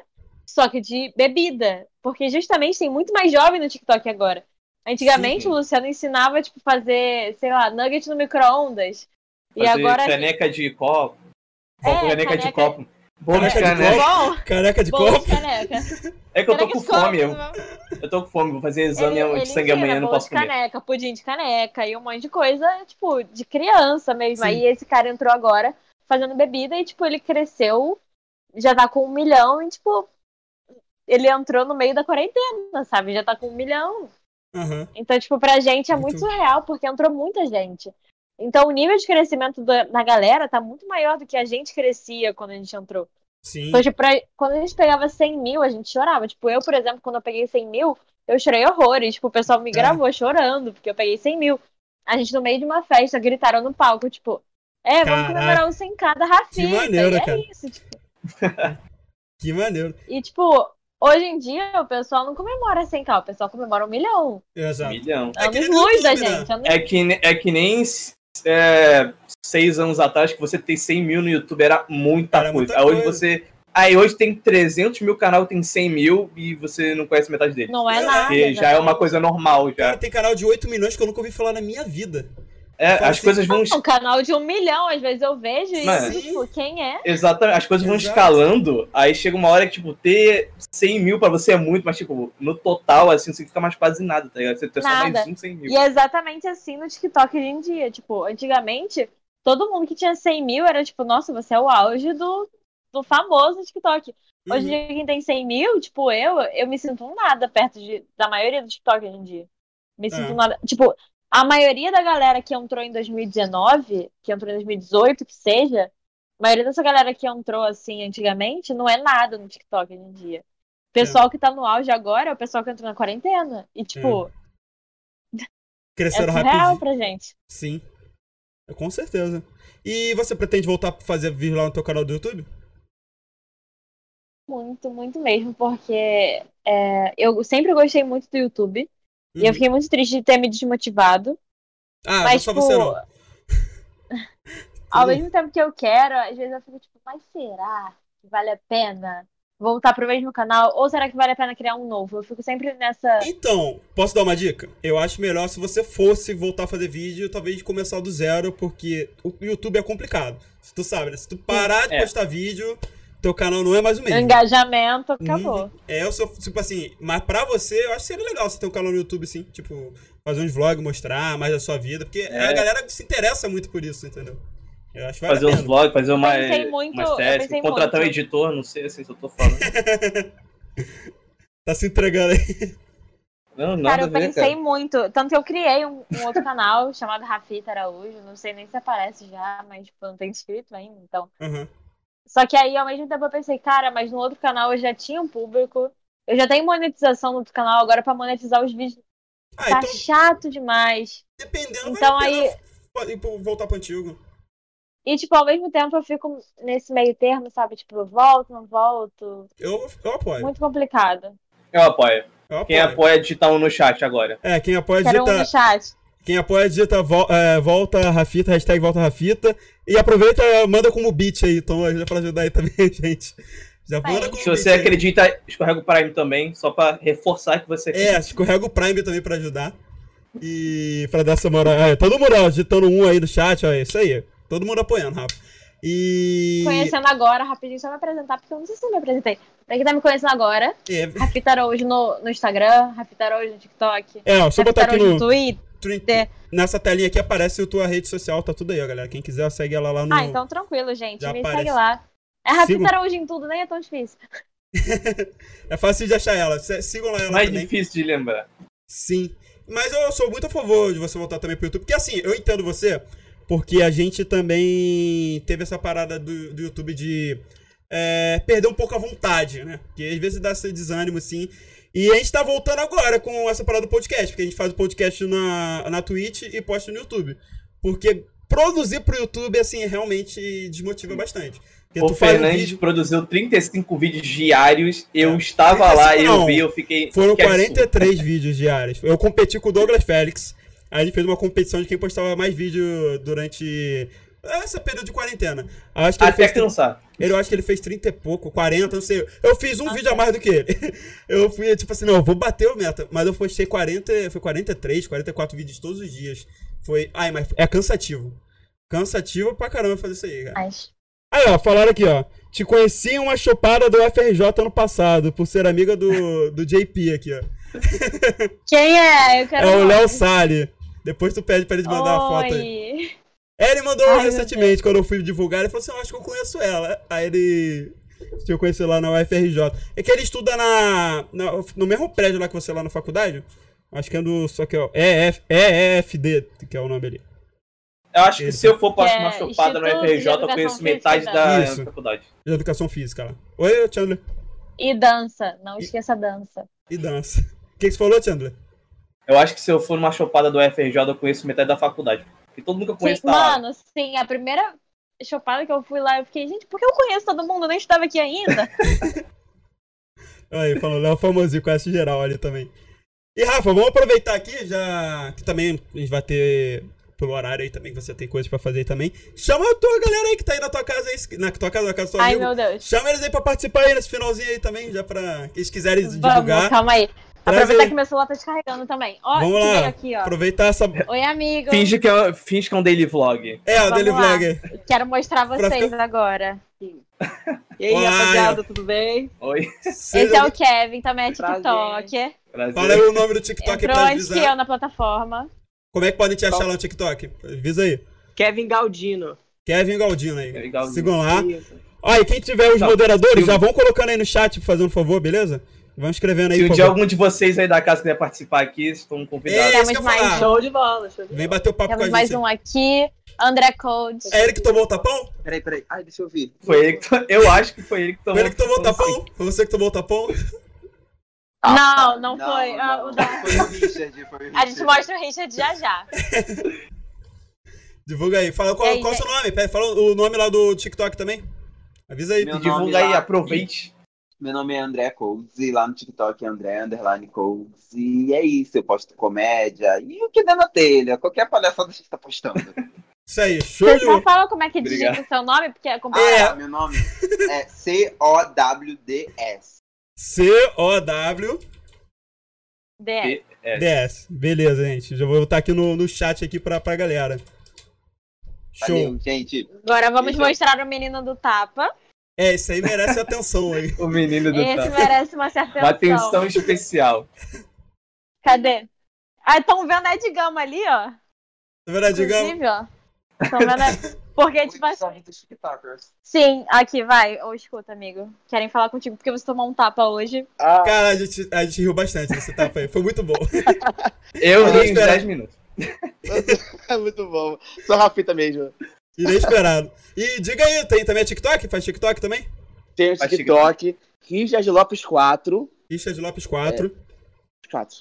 só que de bebida. Porque justamente tem muito mais jovem no TikTok agora. Antigamente Sim. o Luciano ensinava, tipo, fazer, sei lá, nugget no micro-ondas. E agora. caneca de copo. É, Copo, caneca, de caneca- copo. Bom de Caneca de caneca. Bom, Careca de bom de copo. caneca. É que eu tô Caneca com de fome. Eu, eu tô com fome, vou fazer exame Ele- de ele sangue amanhã, não bolo posso de comer. caneca, pudim de caneca e um monte de coisa, tipo, de criança mesmo. Sim. Aí esse cara entrou agora fazendo bebida e, tipo, ele cresceu, já tá com um milhão e, tipo, ele entrou no meio da quarentena, sabe? Já tá com um milhão. Aham. Então, tipo, pra gente é muito Muito. surreal, porque entrou muita gente. Então, o nível de crescimento da, da galera tá muito maior do que a gente crescia quando a gente entrou. Sim. Então, tipo, pra- quando a gente pegava 100 mil, a gente chorava. Tipo, eu, por exemplo, quando eu peguei 100 mil, eu chorei horrores. Tipo, o pessoal me É. gravou chorando, porque eu peguei 100 mil. A gente, no meio de uma festa, gritaram no palco, tipo, é, vamos Caraca. comemorar o 100k da Rafita. Que maneiro, e é cara. isso, tipo. Que maneiro. E, tipo, hoje em dia, o pessoal não comemora 100k, o pessoal comemora um milhão. Exato. Milhão. É que luz da né? gente. anos- É que, é que nem é, seis anos atrás que você ter 100 mil no YouTube era muita Era coisa. muita Aí hoje coisa. você. Aí hoje tem 300 mil canal, tem 100 mil e você não conhece metade dele. Não é É, nada. Já é uma coisa normal já. Cara, tem canal de 8 milhões que eu nunca ouvi falar na minha vida. É, Fala as assim, coisas vão. Um canal de um milhão, às vezes eu vejo e Mano. tipo, quem é? Exatamente, as coisas vão Exato. escalando, aí chega uma hora que, tipo, ter 100 mil pra você é muito, mas, tipo, no total, assim, não significa mais quase nada, tá ligado? Você tem só Nada. mais um 100 mil. E é exatamente assim no TikTok hoje em dia. Tipo, antigamente, todo mundo que tinha 100 mil era tipo, nossa, você é o auge do, do famoso TikTok. Hoje em Uhum. dia, quem tem 100 mil, tipo, eu, eu me sinto um nada perto de, da maioria do TikTok hoje em dia. Me sinto É. um nada. Tipo, a maioria da galera que entrou em 2019, que entrou em 2018, que seja, a maioria dessa galera que entrou assim antigamente não é nada no TikTok hoje em dia. O pessoal que tá no auge agora é o pessoal que entrou na quarentena. E, tipo, é, Cresceram surreal rapidinho. pra gente. Sim. Com certeza. E você pretende voltar a fazer vídeo lá no teu canal do YouTube? Muito, muito mesmo, porque é, eu sempre gostei muito do YouTube. E eu Uhum. fiquei muito triste de ter me desmotivado. Ah, não mas, só tipo, você não. Ao mesmo tempo que eu quero, às vezes eu fico tipo, mas será que vale a pena voltar pro mesmo canal? Ou será que vale a pena criar um novo? Eu fico sempre nessa. Então, posso dar uma dica? Eu acho melhor se você fosse voltar a fazer vídeo, talvez começar do zero, porque o YouTube é complicado. Se tu sabe, né? Se tu parar de É. postar vídeo, teu canal não é mais o O mesmo. engajamento acabou. Uhum. É, eu sou, tipo assim, mas pra você, eu acho que seria legal você ter um canal no YouTube, assim, tipo, fazer uns vlogs, mostrar mais da sua vida, porque É. a galera se interessa muito por isso, entendeu? Eu acho vale Fazer a uns vlogs, fazer uma, muito- uma contratar um muito. editor, não sei assim se eu tô falando. Tá se entregando aí. Não, nada Cara, a eu ver, pensei cara. muito. Tanto que eu criei um, um outro canal chamado Rafita Araújo. Não sei nem se aparece já, mas tipo, não tem inscrito ainda, então. Aham. Só que aí, ao mesmo tempo, eu pensei, cara, mas no outro canal eu já tinha um público. Eu já tenho monetização no outro canal, agora pra monetizar os vídeos Ah, tá então, chato demais. dependendo, Então aí- ir pro- voltar pro antigo. E, tipo, ao mesmo tempo eu fico nesse meio termo, sabe? Tipo, eu volto, não volto. Eu, eu apoio. Muito complicado. Eu apoio. Eu apoio. Quem apoia, digita um no chat agora. É, quem apoia, Quero um digita, no chat. Quem apoia, digita vol- é, volta Rafita, hashtag volta Rafita. E aproveita, manda como beat aí, então ajuda pra ajudar aí também, gente. Já Vai. manda como Se beat você aí. acredita, escorrega o Prime também, só pra reforçar que você É, escorrega o Prime também pra ajudar. E pra dar essa moral. É, todo mundo ó, digitando um aí no chat, ó, é isso aí. Todo mundo apoiando, Rafa. E. Conhecendo agora, rapidinho, só me apresentar, porque eu não sei se eu me apresentei. Pra quem tá me conhecendo agora, É, Rafita Araújo no, no Instagram, Rafita Araújo no TikTok. é ó, só Rafita botar aqui no. no Twitter. Twitter. Nessa telinha aqui aparece a tua rede social, tá tudo aí, ó, galera. Quem quiser, segue ela lá no. Ah, então tranquilo, gente. Já me aparece. segue lá. É Rafita Sigam. Araújo em tudo, nem é tão difícil. É fácil de achar ela. Se- Sigam lá ela mais também. difícil de lembrar. Sim. Mas eu sou muito a favor de você voltar também pro YouTube. Porque assim, eu entendo você, porque a gente também teve essa parada do, do YouTube de é, perder um pouco a vontade, né? Porque às vezes dá esse desânimo, assim. E a gente tá voltando agora com essa parada do podcast, porque a gente faz o podcast na, na Twitch e posta no YouTube. Porque produzir pro YouTube, assim, realmente desmotiva bastante. Porque O um Fernandes vídeo- produziu 35 vídeos diários, eu É. estava lá, 35 eu não. vi, eu fiquei. Foram que absurdo. 43 vídeos diários. Eu competi com o Douglas Félix. Aí a gente fez uma competição de quem postava mais vídeo durante essa período de quarentena. Acho que ele Até fez, cansar. ele, eu acho que ele fez 30 e pouco, 40, não sei. Eu fiz um vídeo a mais do que ele. Eu fui, tipo assim, não, eu vou bater o meta. Mas eu postei 40, foi 43, 44 vídeos todos os dias. Foi. Ai, mas é cansativo. Cansativo pra caramba fazer isso aí, cara. Mas. Aí, ó, falaram aqui, ó. Te conheci em uma chopada do FRJ ano passado, por ser amiga do, do JP aqui, ó. Quem é? Eu quero É o. Léo Sali. Depois tu pede pra ele te mandar a foto aí. Ele mandou Ai, recentemente, quando eu fui divulgar, ele falou assim, eu acho que eu conheço ela. Aí ele... Se eu conhecer lá na UFRJ. É que ele estuda na, na- no mesmo prédio lá que você lá na faculdade. Acho que é do... Só que é o EF, EEFD, que é o nome ali. Eu acho que se eu for pra é uma chopada no Instituto de FRJ, eu conheço metade Física. da Isso. faculdade. De educação física lá. Oi, Chandler. E dança. Não esqueça a dança. E dança. O que, que você falou, Chandler? Eu acho que se eu for numa chopada do FRJ, eu conheço metade da faculdade. Porque todo mundo que eu conheço Sim, tá lá. mano, sim, a primeira chopada que eu fui lá, eu fiquei, gente, por que eu conheço todo mundo? Eu nem estava aqui ainda. Aí, falou, Léo famosinho, conhece geral ali também. E Rafa, vamos aproveitar aqui, já que também a gente vai ter, pelo horário aí também, que você tem coisas pra fazer aí também. Chama a tua galera aí que tá aí na tua casa aí, na tua casa, na casa do seu Ai, amigo. meu Deus. Chama eles aí pra participar aí nesse finalzinho aí também, já pra que eles quiserem Vamos, divulgar. calma aí. Traz Aproveitar que meu celular tá descarregando também. Ó, Vamos lá. aqui, ó. Aproveitar essa. Oi, amigo. Finge que, é, finge que é um daily vlog. É, o Daily lá. Vlogger. Quero mostrar vocês ficar- agora. E aí, rapaziada, tudo bem? Oi, Esse é o Kevin, também é Prazer. TikTok. prazer. Fala aí o nome do TikTok Entrou pra antes que eu avisar. na plataforma. Como é que podem te achar lá no TikTok? Avisa aí. Kevin Galdino. Kevin Galdino aí. Kevin Galdino. Sigam lá. Isso. Ó, e quem tiver os Tá. moderadores, já vão colocando aí no chat, fazendo um favor, beleza? Vão escrevendo aí, Se um dia algum de vocês aí da casa quiser participar aqui, estão convidados. É, Temos mais falar. Show de bola, show de Vem bola. bater o papo Temos com a mais gente. um aqui. André Code. É ele que tomou o tapão? Peraí, peraí. Ai, deixa eu ver. Foi ele que to... Eu acho que foi ele que tomou. Foi ele que tomou o tapão? Foi você que tomou o tapão? Não, não, foi. Ah, Não, o da- Foi o Richard, foi o Richard. A gente mostra o Richard já já. Divulga aí. Fala qual, qual é o seu nome? Fala o nome lá do TikTok também. Avisa aí. Meu Divulga aí, aproveite. Meu nome é André Coles e lá no TikTok é André Underline Coles. E é isso, eu posto comédia e o que der na telha, qualquer palhaçada a gente tá postando. Isso aí, show Você só fala como é que digita Obrigado. o seu nome, porque é Ah, complicado. tá, meu nome é C-O-W-D-S. C-O-W-D-S. DS. Beleza, gente. Já vou botar aqui no, no chat aqui pra, pra galera. Show. Valeu, gente. Agora vamos Então. mostrar o menino do tapa. É, isso aí merece atenção aí. O menino do Esse Tato. merece uma certa Uma atenção. atenção especial. Cadê? Ah, estão vendo a Edgama ali, ó. Na verdade, digamos. Inclusive, ó. Estão vendo a... Porque, tipo assim... Sim, aqui, vai. Ou escuta, amigo. Querem falar contigo porque você tomou um tapa hoje. Ah, Cara, a gente, a gente riu bastante nesse tapa aí. Foi muito bom. Eu ri uns espero. 10 minutos. É muito bom. Sou Rafita mesmo. Inesperado. E diga aí, tem também TikTok? Faz TikTok também? Tem o TikTok, Richard Lopes 4. Richard Lopes 4. 4.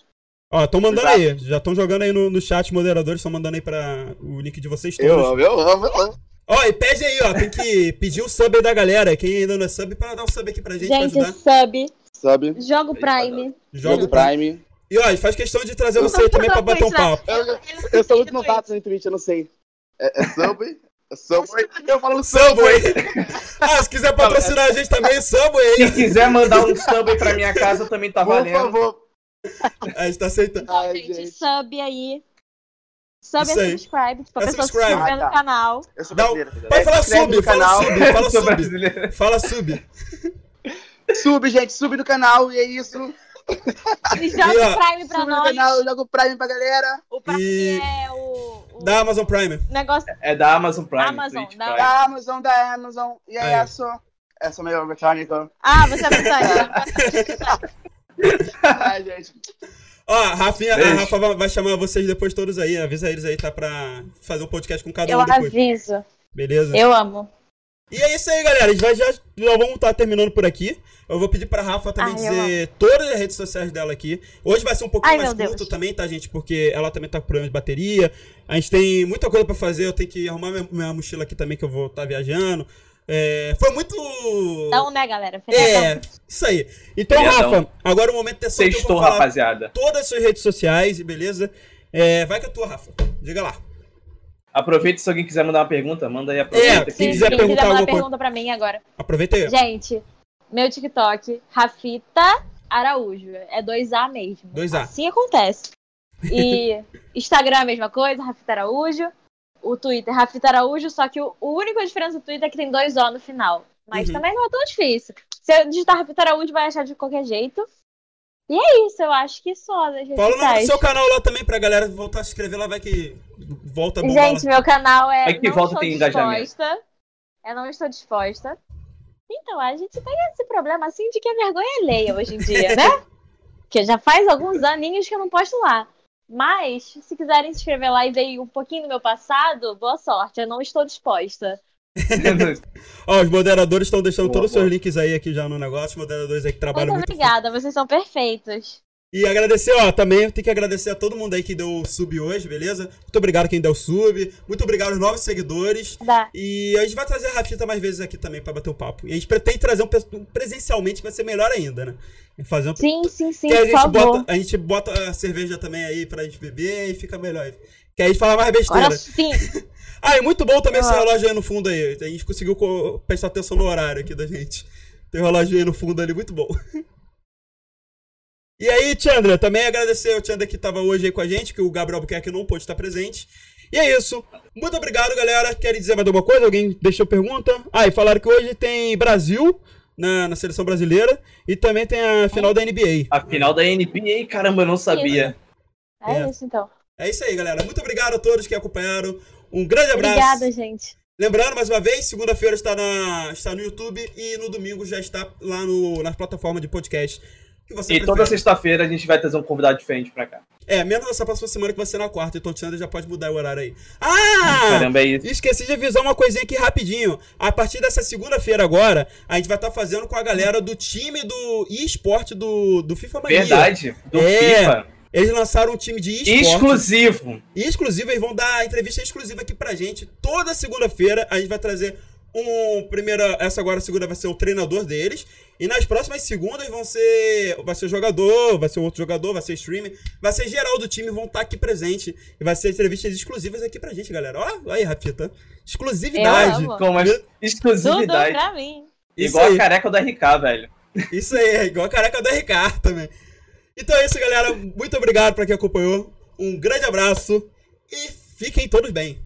Ó, estão mandando Exato. aí. Já estão jogando aí no, no chat, moderadores estão mandando aí pra o link de vocês Eu todos. amo, eu amo, eu amo. Ó, e pede aí, ó. Tem que pedir o sub aí da galera. Quem ainda não é sub, pra dar um sub aqui pra gente, Gente, pra sub. Sabe? Joga o Prime. Joga Jogo o Prime. E ó, faz questão de trazer você aí também pra bater um papo. Eu, eu sou muito novato no Twitch, eu não sei. É, é Subway? Subway? Eu falo Subway! ah, se quiser patrocinar a gente também, Subway! Se quiser mandar um sub aí pra minha casa, também tá Por valendo. favor. A gente tá aceitando. Ai, gente, gente. sub aí. Sub Isso é subscribe. Tipo, a É pessoa se subscribe. inscrever Ah, no tá. canal. Eu sou um-. Pode falar Se sub, no fala canal. sub, fala sub. Fala sub. Sub, gente, sub no canal e é isso. E joga E, ó, o Prime pra nós. canal, joga o Prime pra galera. O Prime E- é o, o Da Amazon Prime. negócio. É da Amazon Prime. Amazon, Twitch da- Prime. Da Amazon, da Amazon. E Aí. é isso. Essa é a melhor mecânica. Ah, você é britânico. Ai, gente. Ó, a Rafinha, a Beijo. Rafa vai- chamar vocês depois todos aí. Avisa eles aí, tá? Pra fazer um podcast com cada Eu um depois. aviso. Beleza? Eu amo. E é isso aí, galera. A gente vai já, já vamos estar terminando por aqui. Eu vou pedir pra Rafa também Ai, dizer todas as redes sociais dela aqui. Hoje vai ser um pouquinho Ai, mais curto Deus. também, tá, gente? Porque ela também tá com problema de bateria. A gente tem muita coisa pra fazer. Eu tenho que arrumar minha, minha mochila aqui também, que eu vou estar viajando. É, foi muito. Então, né, galera? Feriadão. É, isso aí. Então, Feriadão. Rafa, agora é o momento dessa que eu Sextou, vou falar rapaziada. todas as suas redes sociais, beleza? É, vai com a tua, Rafa. Diga lá. Aproveita se alguém quiser mandar uma pergunta, manda aí. É, Aproveita quem que- quiser Quem perguntar quiser mandar alguma coisa. pergunta pra mim agora. Aproveita aí. Gente, meu TikTok, Rafita Araújo. É 2A mesmo. 2A. Assim acontece. E Instagram é a mesma coisa, Rafita Araújo. O Twitter, Rafita Araújo, só que o, o único diferença do Twitter é que tem dois O no final. Mas Uhum. também não é tão difícil. Se eu digitar Rafita Araújo, vai achar de qualquer jeito. E é isso, eu acho que só das redes Fala o nome do sociais. seu canal lá também pra galera voltar a se inscrever lá, vai que volta a bombar lá. Gente, meu canal é. Vai que não volta estou tem engajamento. disposta. Eu não estou disposta. Então, a gente tem esse problema assim de que é vergonha alheia hoje em dia, né? que já faz alguns aninhos que eu não posto lá. Mas, se quiserem se inscrever lá e ver um pouquinho do meu passado, boa sorte. Eu não estou disposta. Ó, os moderadores estão deixando Boa, todos os seus links aí aqui já no negócio, os moderadores aí que trabalham Muito muito. obrigada, vocês são perfeitos. E agradecer, ó, também tem que agradecer a todo mundo aí que deu sub hoje, beleza? Muito obrigado quem deu sub, muito obrigado aos novos seguidores. Dá. E a gente vai trazer a Rafita mais vezes aqui também pra bater um papo. E a gente pretende trazer um presencialmente, que vai ser melhor ainda, né? Fazer um Sim, sim, sim, que a por gente, favor. bota, a gente bota a cerveja também aí pra gente beber e fica melhor. Que aí a gente fala mais besteira. Agora sim. Ah, e muito bom também Eu esse relógio aí no fundo aí. A gente conseguiu co- prestar atenção no horário aqui da gente. Tem um relógio aí no fundo ali, muito bom. E aí, Chandra, também agradecer ao Chandra que tava hoje aí com a gente, que o Gabriel Albuquerque não pôde estar presente. E é isso. Muito obrigado, galera. Querem dizer mais alguma coisa? Alguém deixou pergunta? Ah, e falaram que hoje tem Brasil na, na seleção brasileira e também tem a final da NBA. A final da NBA, caramba, eu não sabia. É, É. isso então. É isso aí, galera. Muito obrigado a todos que acompanharam. Um grande abraço. Obrigada, gente. Lembrando, mais uma vez, segunda-feira está, na, está no YouTube e no domingo já está lá no, nas plataformas de podcast. Que você E toda prefere. sexta-feira a gente vai trazer um convidado diferente pra cá. É, menos essa próxima semana que vai ser na quarta, então o Chandler já pode mudar o horário aí. Ah! Caramba, é isso. Esqueci de avisar uma coisinha aqui rapidinho. A partir dessa segunda-feira agora, a gente vai estar fazendo com a galera do time do eSport do, do FIFA Mania. Verdade. Do É. FIFA. Eles lançaram um time de eSport. Exclusivo. E exclusivo, eles vão dar entrevista exclusiva aqui pra gente. Toda segunda-feira a gente vai trazer um. Primeira. Essa agora, segunda, vai ser o treinador deles. E nas próximas segundas vão ser. Vai ser jogador, vai ser outro jogador, vai ser streamer, vai ser geral do time, vão estar aqui presente. E vai ser entrevistas exclusivas aqui pra gente, galera. Ó, aí, Rafita. Exclusividade. Eu amo. Com uma Tudo exclusividade. pra mim. Isso Igual aí. a careca do RK, velho. Isso aí, é igual a careca do RK também. Então é isso, galera. Muito obrigado pra quem acompanhou. Um grande abraço e fiquem todos bem.